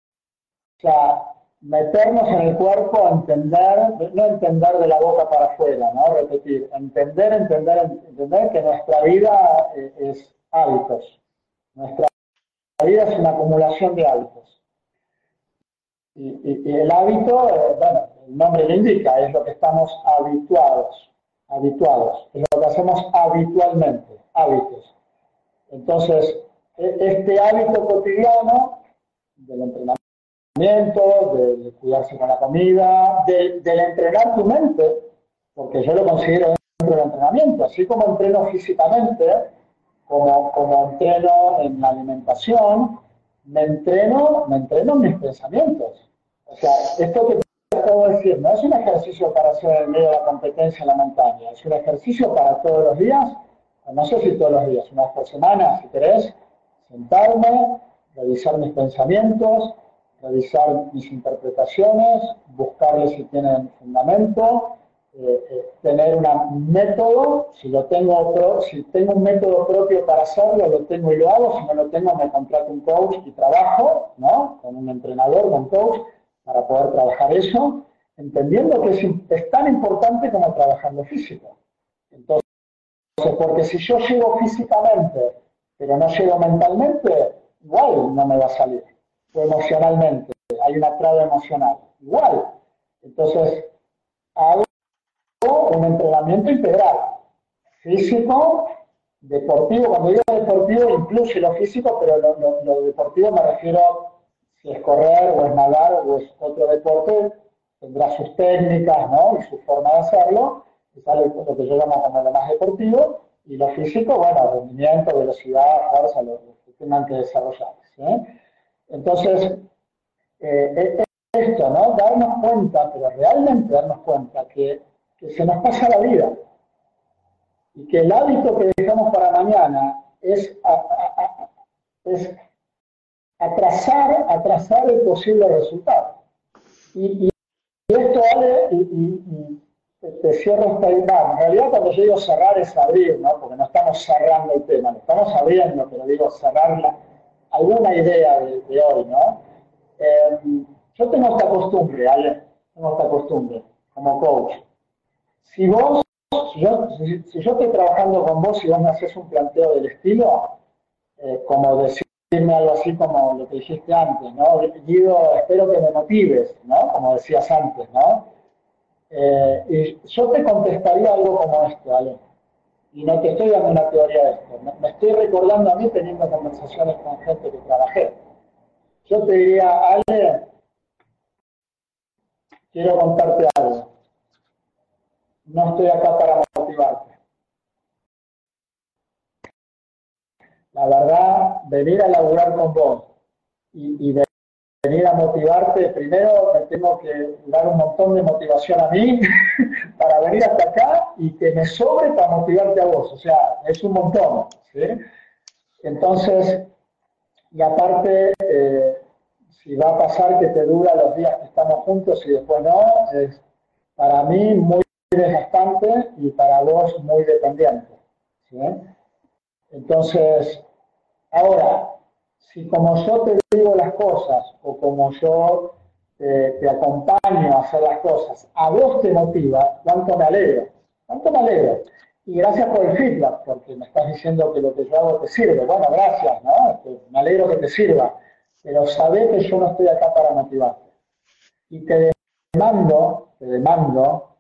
C: sea, meternos en el cuerpo, entender, no entender de la boca para afuera, ¿no? Repetir, entender, entender, entender que nuestra vida eh, es hábitos. Nuestra vida es una acumulación de hábitos. Y, el hábito, eh, bueno, el nombre lo indica, es lo que estamos habituados habituados, es lo que hacemos habitualmente, hábitos. Entonces, e, este hábito cotidiano del entrenamiento, de, cuidarse con la comida, del entrenar tu mente, porque yo lo considero dentro del entrenamiento, así como entreno físicamente, como, como entreno en la alimentación, me entreno, me entreno en mis pensamientos. O sea, esto que acabo decir, no es un ejercicio para hacer en medio de la competencia en la montaña, es un ejercicio para todos los días, no sé si todos los días, una vez por semana, si querés, sentarme, revisar mis pensamientos, revisar mis interpretaciones, buscarles si tienen fundamento, eh, eh, tener un método, si lo tengo si tengo un método propio para hacerlo, lo tengo y lo hago, si no lo tengo me contrato un coach y trabajo, ¿no? Con un entrenador, con coach, para poder trabajar eso, entendiendo que es, tan importante como trabajar lo físico. Entonces, porque si yo llego físicamente, pero no llego mentalmente, igual no me va a salir. O emocionalmente, hay una traba emocional. Igual. Entonces, hago un entrenamiento integral. Físico, deportivo. Cuando digo deportivo, incluye lo físico, pero lo, lo deportivo me refiero si es correr o es nadar o es otro deporte, tendrá sus técnicas ¿no? y su forma de hacerlo, es algo lo que yo llamo como lo más deportivo, y lo físico, bueno, rendimiento, velocidad, fuerza, lo, que tengan que desarrollar. Entonces, eh, esto, ¿no? Darnos cuenta, pero realmente darnos cuenta que, que se nos pasa la vida y que el hábito que dejamos para mañana es, atrasar, atrasar el posible resultado. Y, esto vale, y, te cierro esta idea. En realidad, cuando yo digo cerrar es abrir, ¿no? Porque no estamos cerrando el tema, lo estamos abriendo, pero digo cerrar alguna idea de, hoy, ¿no? Eh, yo tengo esta costumbre, Ale, tengo esta costumbre como coach. Si vos, si yo, si, yo estoy trabajando con vos y vos me haces un planteo del estilo, eh, como decirme algo así como lo que dijiste antes, ¿no? Guido, espero que me motives, ¿no? Como decías antes, ¿no? Eh, y yo te contestaría algo como esto, Ale. Y no te estoy dando una teoría de esto. Me, me estoy recordando a mí teniendo conversaciones con gente que trabajé. Yo te diría, Ale, quiero contarte algo. No estoy acá para motivarte. La verdad, venir a laburar con vos y, venir a motivarte, primero me tengo que dar un montón de motivación a mí [laughs] para venir hasta acá y que me sobre para motivarte a vos. O sea, es un montón. Entonces, y aparte, eh, si va a pasar que te dura los días que estamos juntos y después no, es para mí muy desgastante y para vos muy dependiente. Entonces, ahora, si como yo te digo las cosas o como yo te, acompaño a hacer las cosas, a vos te motiva, cuánto me alegro, cuánto me alegro. Y gracias por el feedback, porque me estás diciendo que lo que yo hago te sirve. Bueno, gracias, ¿no? Me alegro que te sirva pero sabe que yo no estoy acá para motivarte. Y te demando, te demando,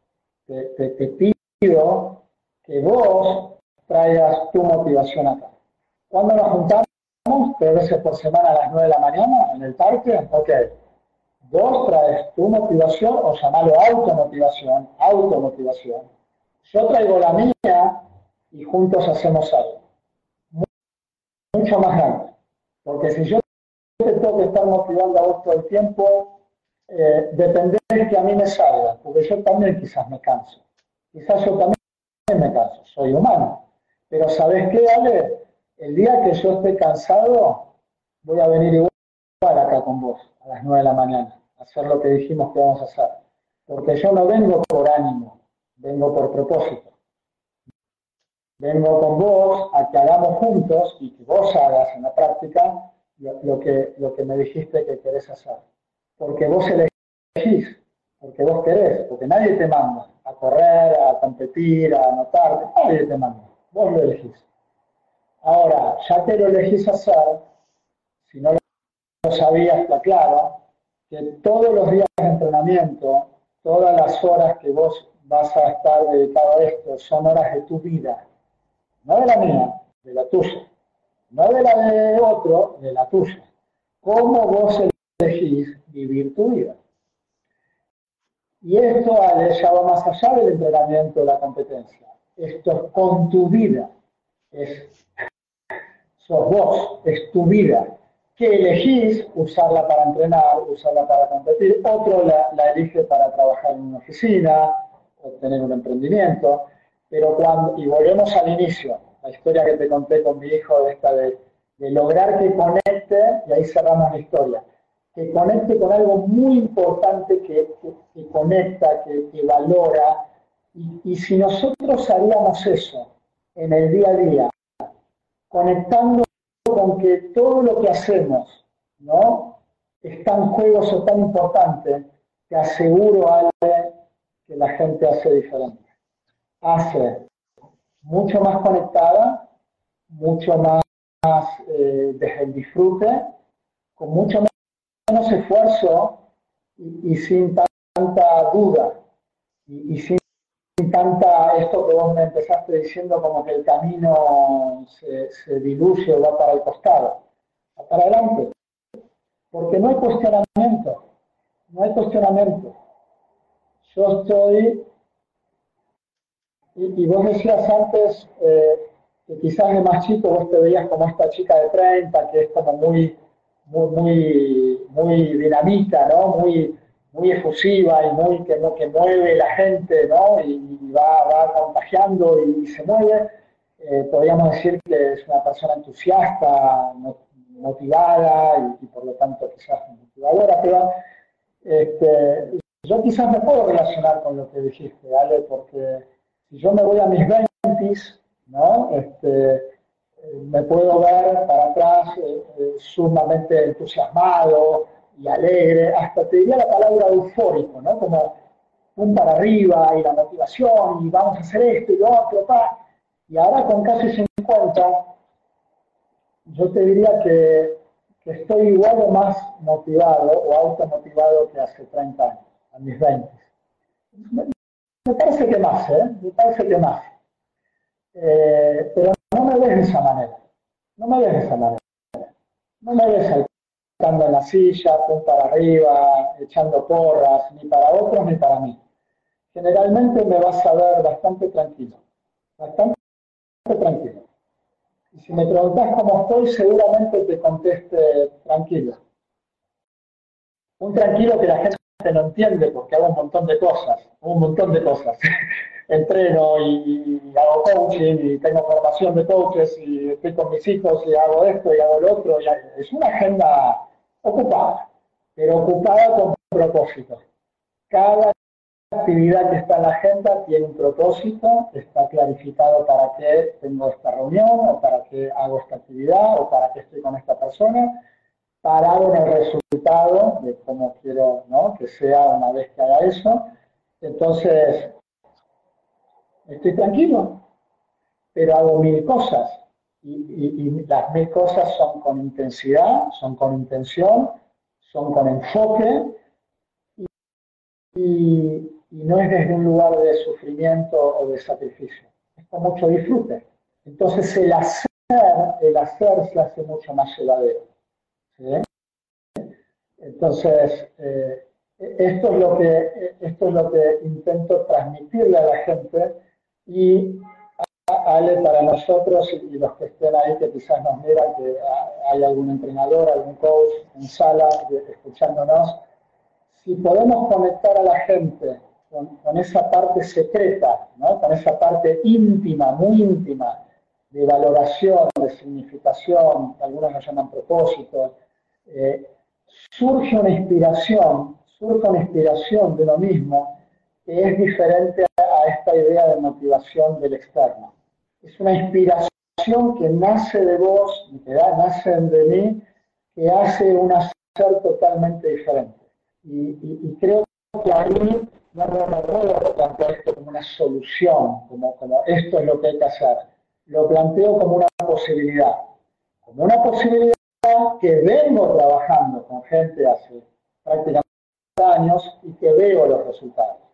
C: te, pido que vos traigas tu motivación acá. Cuando nos juntamos, tres veces por semana a las nueve de la mañana en el parque, ok. Vos traes tu motivación, o llamalo automotivación, automotivación. Yo traigo la mía y juntos hacemos algo. Mucho más grande. Porque si yo te tengo que estar motivando a vos todo el tiempo, eh, depende de que a mí me salga, porque yo también quizás me canso. Quizás yo también me canso, soy humano. Pero ¿sabes qué, Ale? El día que yo esté cansado, voy a venir igual acá con vos, a las 9 de la mañana, a hacer lo que dijimos que vamos a hacer. Porque yo no vengo por ánimo, vengo por propósito. Vengo con vos a que hagamos juntos y que vos hagas en la práctica lo, que, lo que me dijiste que querés hacer. Porque vos elegís, porque vos querés, porque nadie te manda a correr, a competir, a anotar, nadie te manda, vos lo elegís. Ahora, ya que lo elegís hacer, si no lo sabías, está claro, que todos los días de entrenamiento, todas las horas que vos vas a estar dedicado a esto, son horas de tu vida, no de la mía, de la tuya no de la de otro, de la tuya. ¿Cómo vos elegís vivir tu vida? Y esto, ya va más allá del entrenamiento de la competencia. Esto es con tu vida. Es, sos vos, es tu vida. Que elegís usarla para entrenar, usarla para competir. Otro la, elige para trabajar en una oficina o tener un emprendimiento. Pero cuando, y volvemos al inicio, la historia que te conté con mi hijo de esta de, lograr que conecte, y ahí cerramos la historia, que conecte con algo muy importante que, conecta, que, valora, y, si nosotros haríamos eso en el día a día, conectando con que todo lo que hacemos, ¿no? Es tan juegoso, tan importante, te aseguro, Ale, que la gente hace diferente. Hace mucho más conectada, mucho más eh, desde el disfrute, con mucho menos esfuerzo y, sin tanta duda y, sin, tanta, esto que vos me empezaste diciendo como que el camino se, se diluye o va para el costado, va para adelante. Porque no hay cuestionamiento, no hay cuestionamiento. Yo estoy, y, vos decías antes eh, que quizás de más chico vos te veías como esta chica de 30, que es como muy, muy, muy, muy dinamita, ¿no? Muy, muy efusiva y muy que, que mueve la gente, ¿no? Y, va, va, contagiando y, se mueve. Eh, podríamos decir que es una persona entusiasta, motivada y, por lo tanto quizás motivadora, pero este, yo quizás me puedo relacionar con lo que dijiste, Ale, porque si yo me voy a mis 20 ¿no? Este, me puedo ver para atrás eh, sumamente entusiasmado, y alegre, hasta te diría la palabra eufórico, ¿no? Como un para arriba y la motivación y vamos a hacer esto y lo otro, pa. Y ahora con casi 50, yo te diría que, que estoy igual o más motivado o automotivado que hace 30 años, a mis 20. Me, parece que más, ¿eh? Me parece que más. Eh, pero no me ves de esa manera. No me ves de esa manera. No me ves al estando en la silla, punta para arriba, echando porras, ni para otros ni para mí. Generalmente me vas a ver bastante tranquilo, bastante tranquilo. Y si me preguntas cómo estoy, seguramente te conteste tranquilo. Un tranquilo que la gente no entiende porque hago un montón de cosas, un montón de cosas. [laughs] Entreno y, hago coaching y tengo formación de coaches y estoy con mis hijos y hago esto y hago lo otro. Y es una agenda ocupada, pero ocupada con propósito. Cada actividad que está en la agenda tiene un propósito, está clarificado para qué tengo esta reunión, o para qué hago esta actividad, o para qué estoy con esta persona, parado en el resultado de cómo quiero ¿no? que sea una vez que haga eso. Entonces, estoy tranquilo, pero hago mil cosas y, las mil cosas son con intensidad, son con intención, son con enfoque y, no es desde un lugar de sufrimiento o de sacrificio, es con mucho disfrute. Entonces el hacer, el hacer se hace mucho más llevadero. Entonces, eh, esto, es lo que, esto es lo que intento transmitirle a la gente y Ale, para nosotros y los que estén ahí, que quizás nos miran, que hay algún entrenador, algún coach en sala escuchándonos, si podemos conectar a la gente con, esa parte secreta, ¿no? con esa parte íntima, muy íntima, de valoración, de significación, algunos lo llaman propósito, eh, surge una inspiración, surge una inspiración de lo mismo que es diferente esta idea de motivación del externo es una inspiración que nace de vos, que nace de mí, que hace un hacer totalmente diferente. Y, creo que ahí no, no, puedo plantear esto como una solución, como, como esto es lo que hay que hacer. Lo planteo como una posibilidad. Como una posibilidad que vengo trabajando con gente hace prácticamente años y que veo los resultados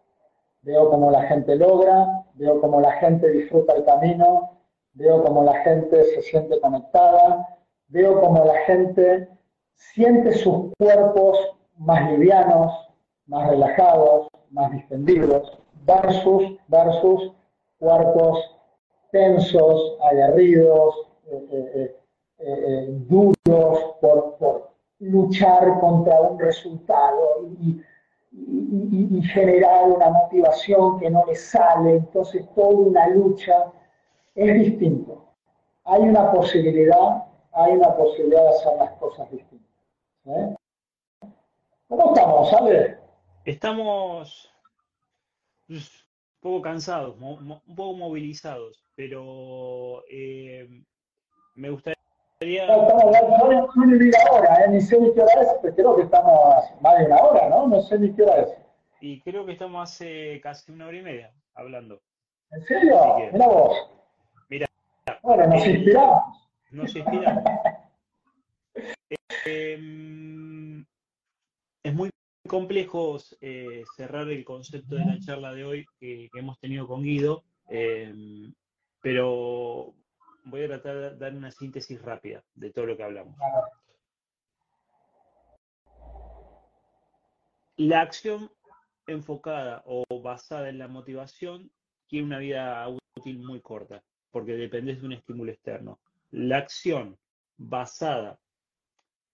C: veo cómo la gente logra, veo cómo la gente disfruta el camino, veo cómo la gente se siente conectada, veo cómo la gente siente sus cuerpos más livianos, más relajados, más distendidos, versus, versus cuerpos tensos, aguerridos, eh, eh, eh, duros por, por, luchar contra un resultado y, y, generar una motivación que no le sale, entonces toda una lucha es distinto. Hay una posibilidad, hay una posibilidad de hacer las cosas distintas. ¿eh? ¿Cómo estamos, Ale?
B: Estamos un poco cansados, un poco movilizados, pero eh, me gustaría
C: estamos, no, no, ni ahora, ¿eh? ni sé ni qué hora es, pero creo que estamos más de una hora, ¿no? No sé ni qué hora es.
B: Y creo que estamos hace casi una hora y media hablando.
C: ¿En serio? Mira vos.
B: Mira.
C: Bueno, nos eh, inspiramos.
B: Nos inspiramos. [laughs] Em, es muy complejo eh, cerrar el concepto de la charla de hoy que, que hemos tenido con Guido, em, pero voy a tratar de dar una síntesis rápida de todo lo que hablamos. la acción enfocada o basada en la motivación tiene una vida útil muy corta, porque dependes de un estímulo externo. La acción basada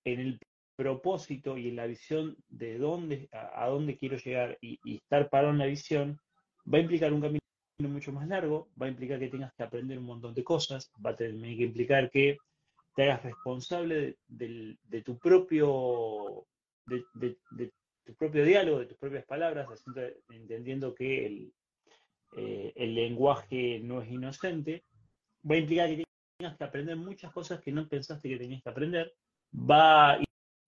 B: en el propósito y en la visión de dónde, a, dónde quiero llegar y, y estar parado en la visión, va a implicar un camino mucho más largo, va a implicar que tengas que aprender un montón de cosas, va a tener que implicar que te hagas responsable de, de tu propio de, tu propio diálogo, de tus propias palabras, entendiendo que el, eh, el lenguaje no es inocente, va a implicar que tengas que aprender muchas cosas que no pensaste que tenías que aprender, va a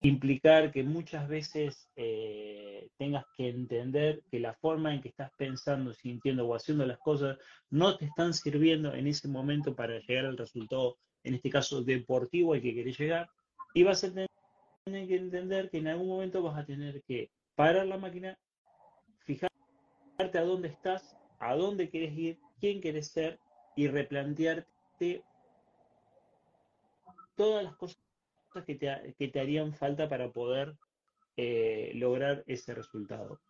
B: implicar que muchas veces eh, tengas que entender que la forma en que estás pensando, sintiendo o haciendo las cosas no te están sirviendo en ese momento para llegar al resultado, en este caso deportivo al que querés llegar, y vas a tener que entender que en algún momento vas a tener que parar la máquina, fijarte a dónde estás, a dónde quieres ir, quién quieres ser y replantearte todas las cosas que te, que te harían falta para poder eh, lograr ese resultado.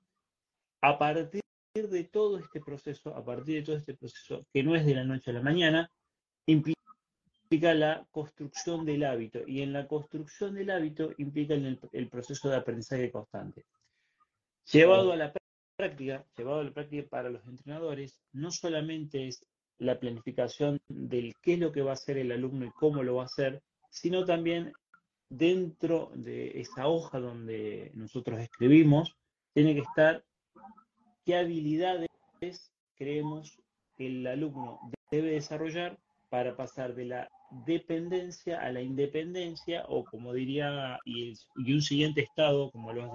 B: A partir de todo este proceso, a partir de todo este proceso, que no es de la noche a la mañana, implica la construcción del hábito y en la construcción del hábito implica el, el proceso de aprendizaje constante. Llevado a la práctica, llevado a la práctica para los entrenadores, no solamente es la planificación del qué es lo que va a hacer el alumno y cómo lo va a hacer, sino también dentro de esa hoja donde nosotros escribimos, tiene que estar qué habilidades creemos que el alumno debe desarrollar para pasar de la dependencia a la independencia, o como diría, y, y un siguiente estado, como lo,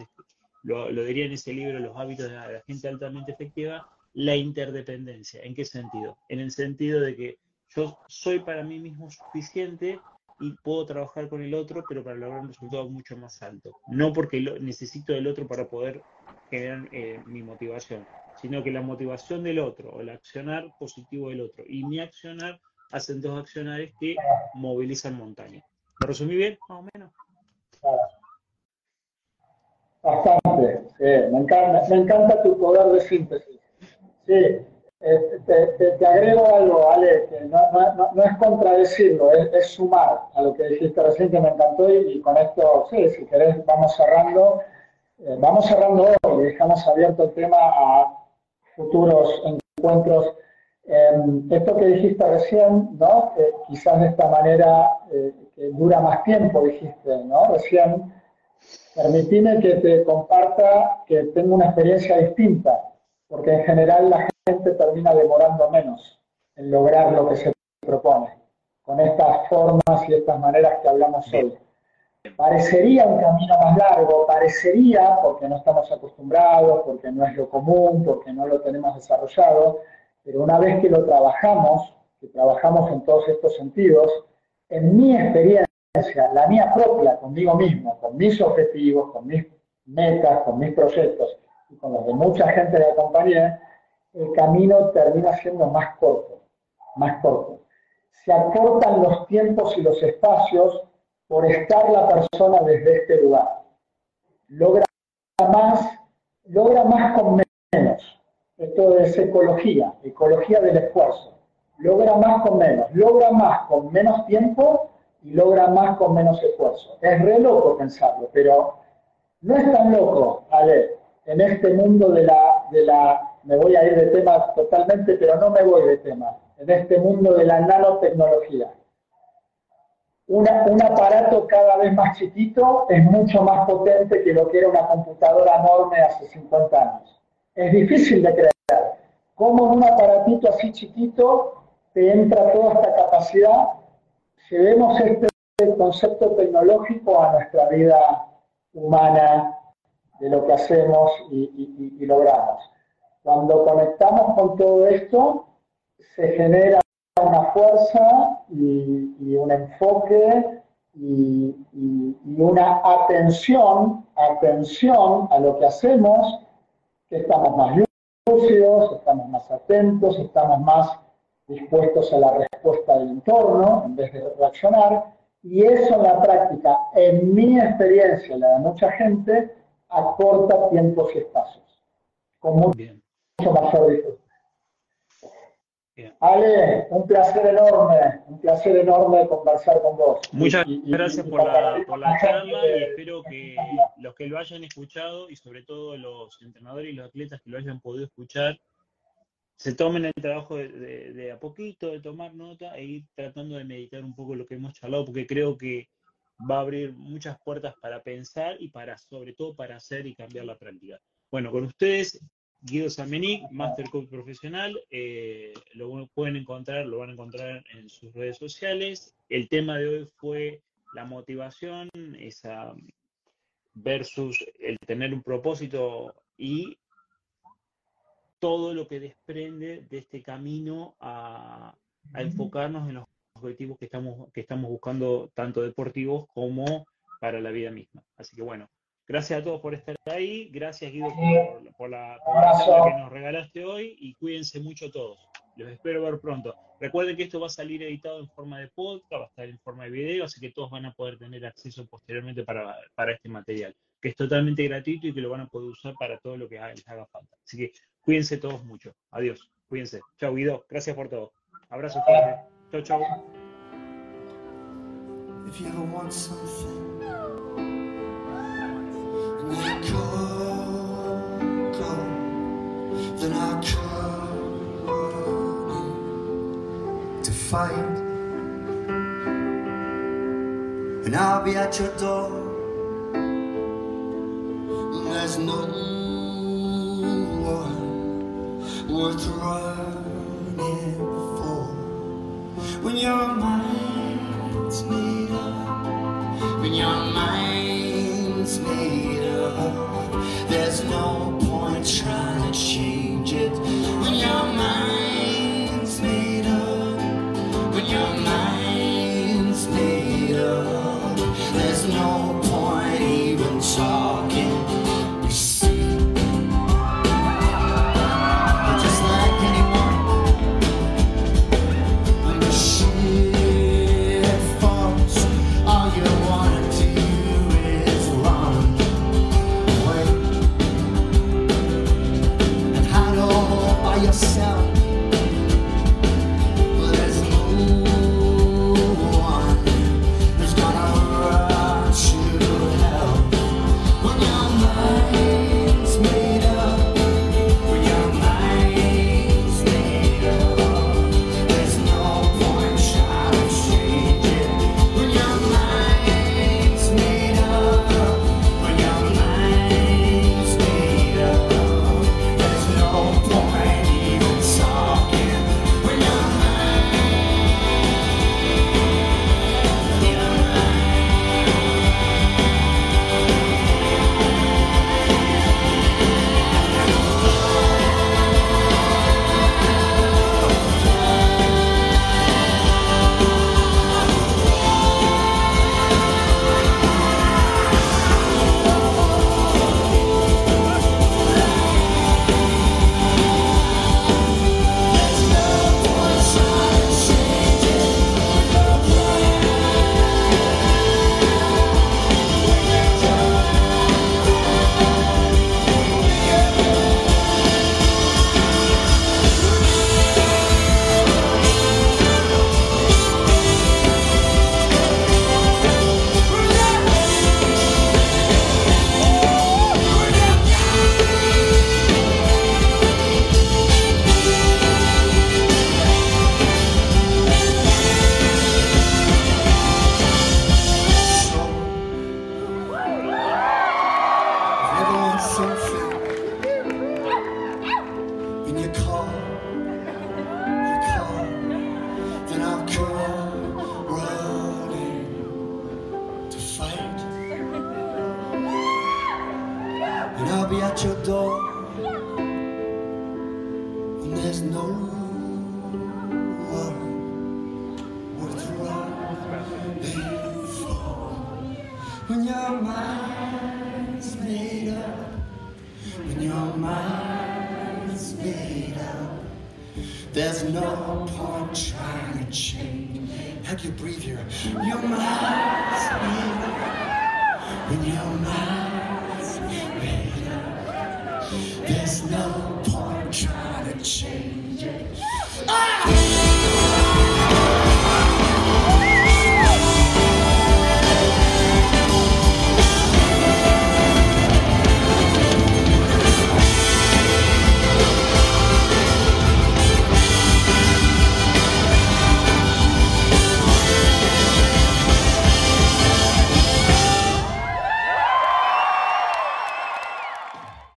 B: lo, lo, diría en ese libro, Los hábitos de la, gente altamente efectiva, la interdependencia. ¿En qué sentido? En el sentido de que yo soy para mí mismo suficiente y puedo trabajar con el otro, pero para lograr un resultado mucho más alto. No porque lo, necesito del otro para poder generar eh, mi motivación, sino que la motivación del otro o el accionar positivo del otro y mi accionar hacen dos accionares que movilizan montaña. ¿Lo resumí bien, más o menos?
C: Bastante, sí, me, encanta, me encanta tu poder de síntesis. Sí, eh, te, agrego algo, Ale, que no, es contradecirlo, es, sumar a lo que dijiste recién que me encantó y, con esto, sí, si querés, vamos cerrando. Eh, vamos cerrando hoy dejamos abierto el tema a futuros encuentros. Eh, esto que dijiste recién, ¿no? quizás de esta manera eh, que dura más tiempo, dijiste, ¿no? Recién, permitime que te comparta que tengo una experiencia distinta, porque en general la gente termina demorando menos en lograr lo que se propone, con estas formas y estas maneras que hablamos hoy. Parecería un camino más largo, parecería, porque no estamos acostumbrados, porque no es lo común, porque no lo tenemos desarrollado, pero una vez que lo trabajamos, que trabajamos en todos estos sentidos, en mi experiencia, la mía propia, conmigo mismo, con mis objetivos, con mis metas, con mis proyectos y con los de mucha gente que acompañé, el camino termina siendo más corto, más corto. Se acortan los tiempos y los espacios por estar la persona desde este lugar. Logra más, logra más con menos. Esto es ecología, ecología del esfuerzo. Logra más con menos, logra más con menos tiempo y logra más con menos esfuerzo. Es re loco pensarlo, pero no es tan loco, Ale, en este mundo de la, de la, me voy a ir de tema totalmente, pero no me voy de tema, en este mundo de la nanotecnología. Una, un aparato cada vez más chiquito es mucho más potente que lo que era una computadora enorme hace 50 años. Es difícil de creer. ¿Cómo en un aparatito así chiquito te entra toda esta capacidad? Llevemos este concepto tecnológico a nuestra vida humana, de lo que hacemos y, logramos. Cuando conectamos con todo esto, se genera una fuerza y, un enfoque y, una atención, atención a lo que hacemos, que estamos más lúcidos, estamos más atentos, estamos más dispuestos a la respuesta del entorno en vez de reaccionar. Y eso en la práctica, en mi experiencia, la de mucha gente, acorta tiempos y espacios, con mucho
B: Bien.
C: Disfrute.
B: Bien.
C: Ale, un placer enorme, un placer enorme conversar con vos.
B: Muchas
C: Y-
B: gracias
C: y
B: por la, por charla y espero que los que lo hayan escuchado y sobre todo los entrenadores y los atletas que lo hayan podido escuchar se tomen el trabajo de, de- de a poquito, de tomar nota e ir tratando de meditar un poco lo que hemos charlado porque creo que va a abrir muchas puertas para pensar y para sobre todo para hacer y cambiar la práctica. Bueno, con ustedes Guido Samenic, Master Coach Profesional, eh, lo pueden encontrar, lo van a encontrar en sus redes sociales. El tema de hoy fue la motivación, esa versus el tener un propósito y todo lo que desprende de este camino a, a enfocarnos en los objetivos que estamos, que estamos buscando, tanto deportivos como para la vida misma. Así que bueno, gracias a todos por estar ahí, gracias Guido por, por la, por la
C: Abrazo.
B: charla que nos regalaste hoy y cuídense mucho todos. Los espero ver pronto. Recuerden que esto va a salir editado en forma de podcast, va a estar en forma de video, así que todos van a poder tener acceso posteriormente para, para este material, que es totalmente gratuito y que lo van a poder usar para todo lo que les haga falta. Así que cuídense todos mucho. Adiós. Cuídense. Chao Guido. Gracias por todo. Abrazo fuerte. Chao, chao.
D: And I'll be at your door. And there's no one worth running for when your mind's made up. When your mind's made up, there's no point trying to change it. When your mind's by yourself.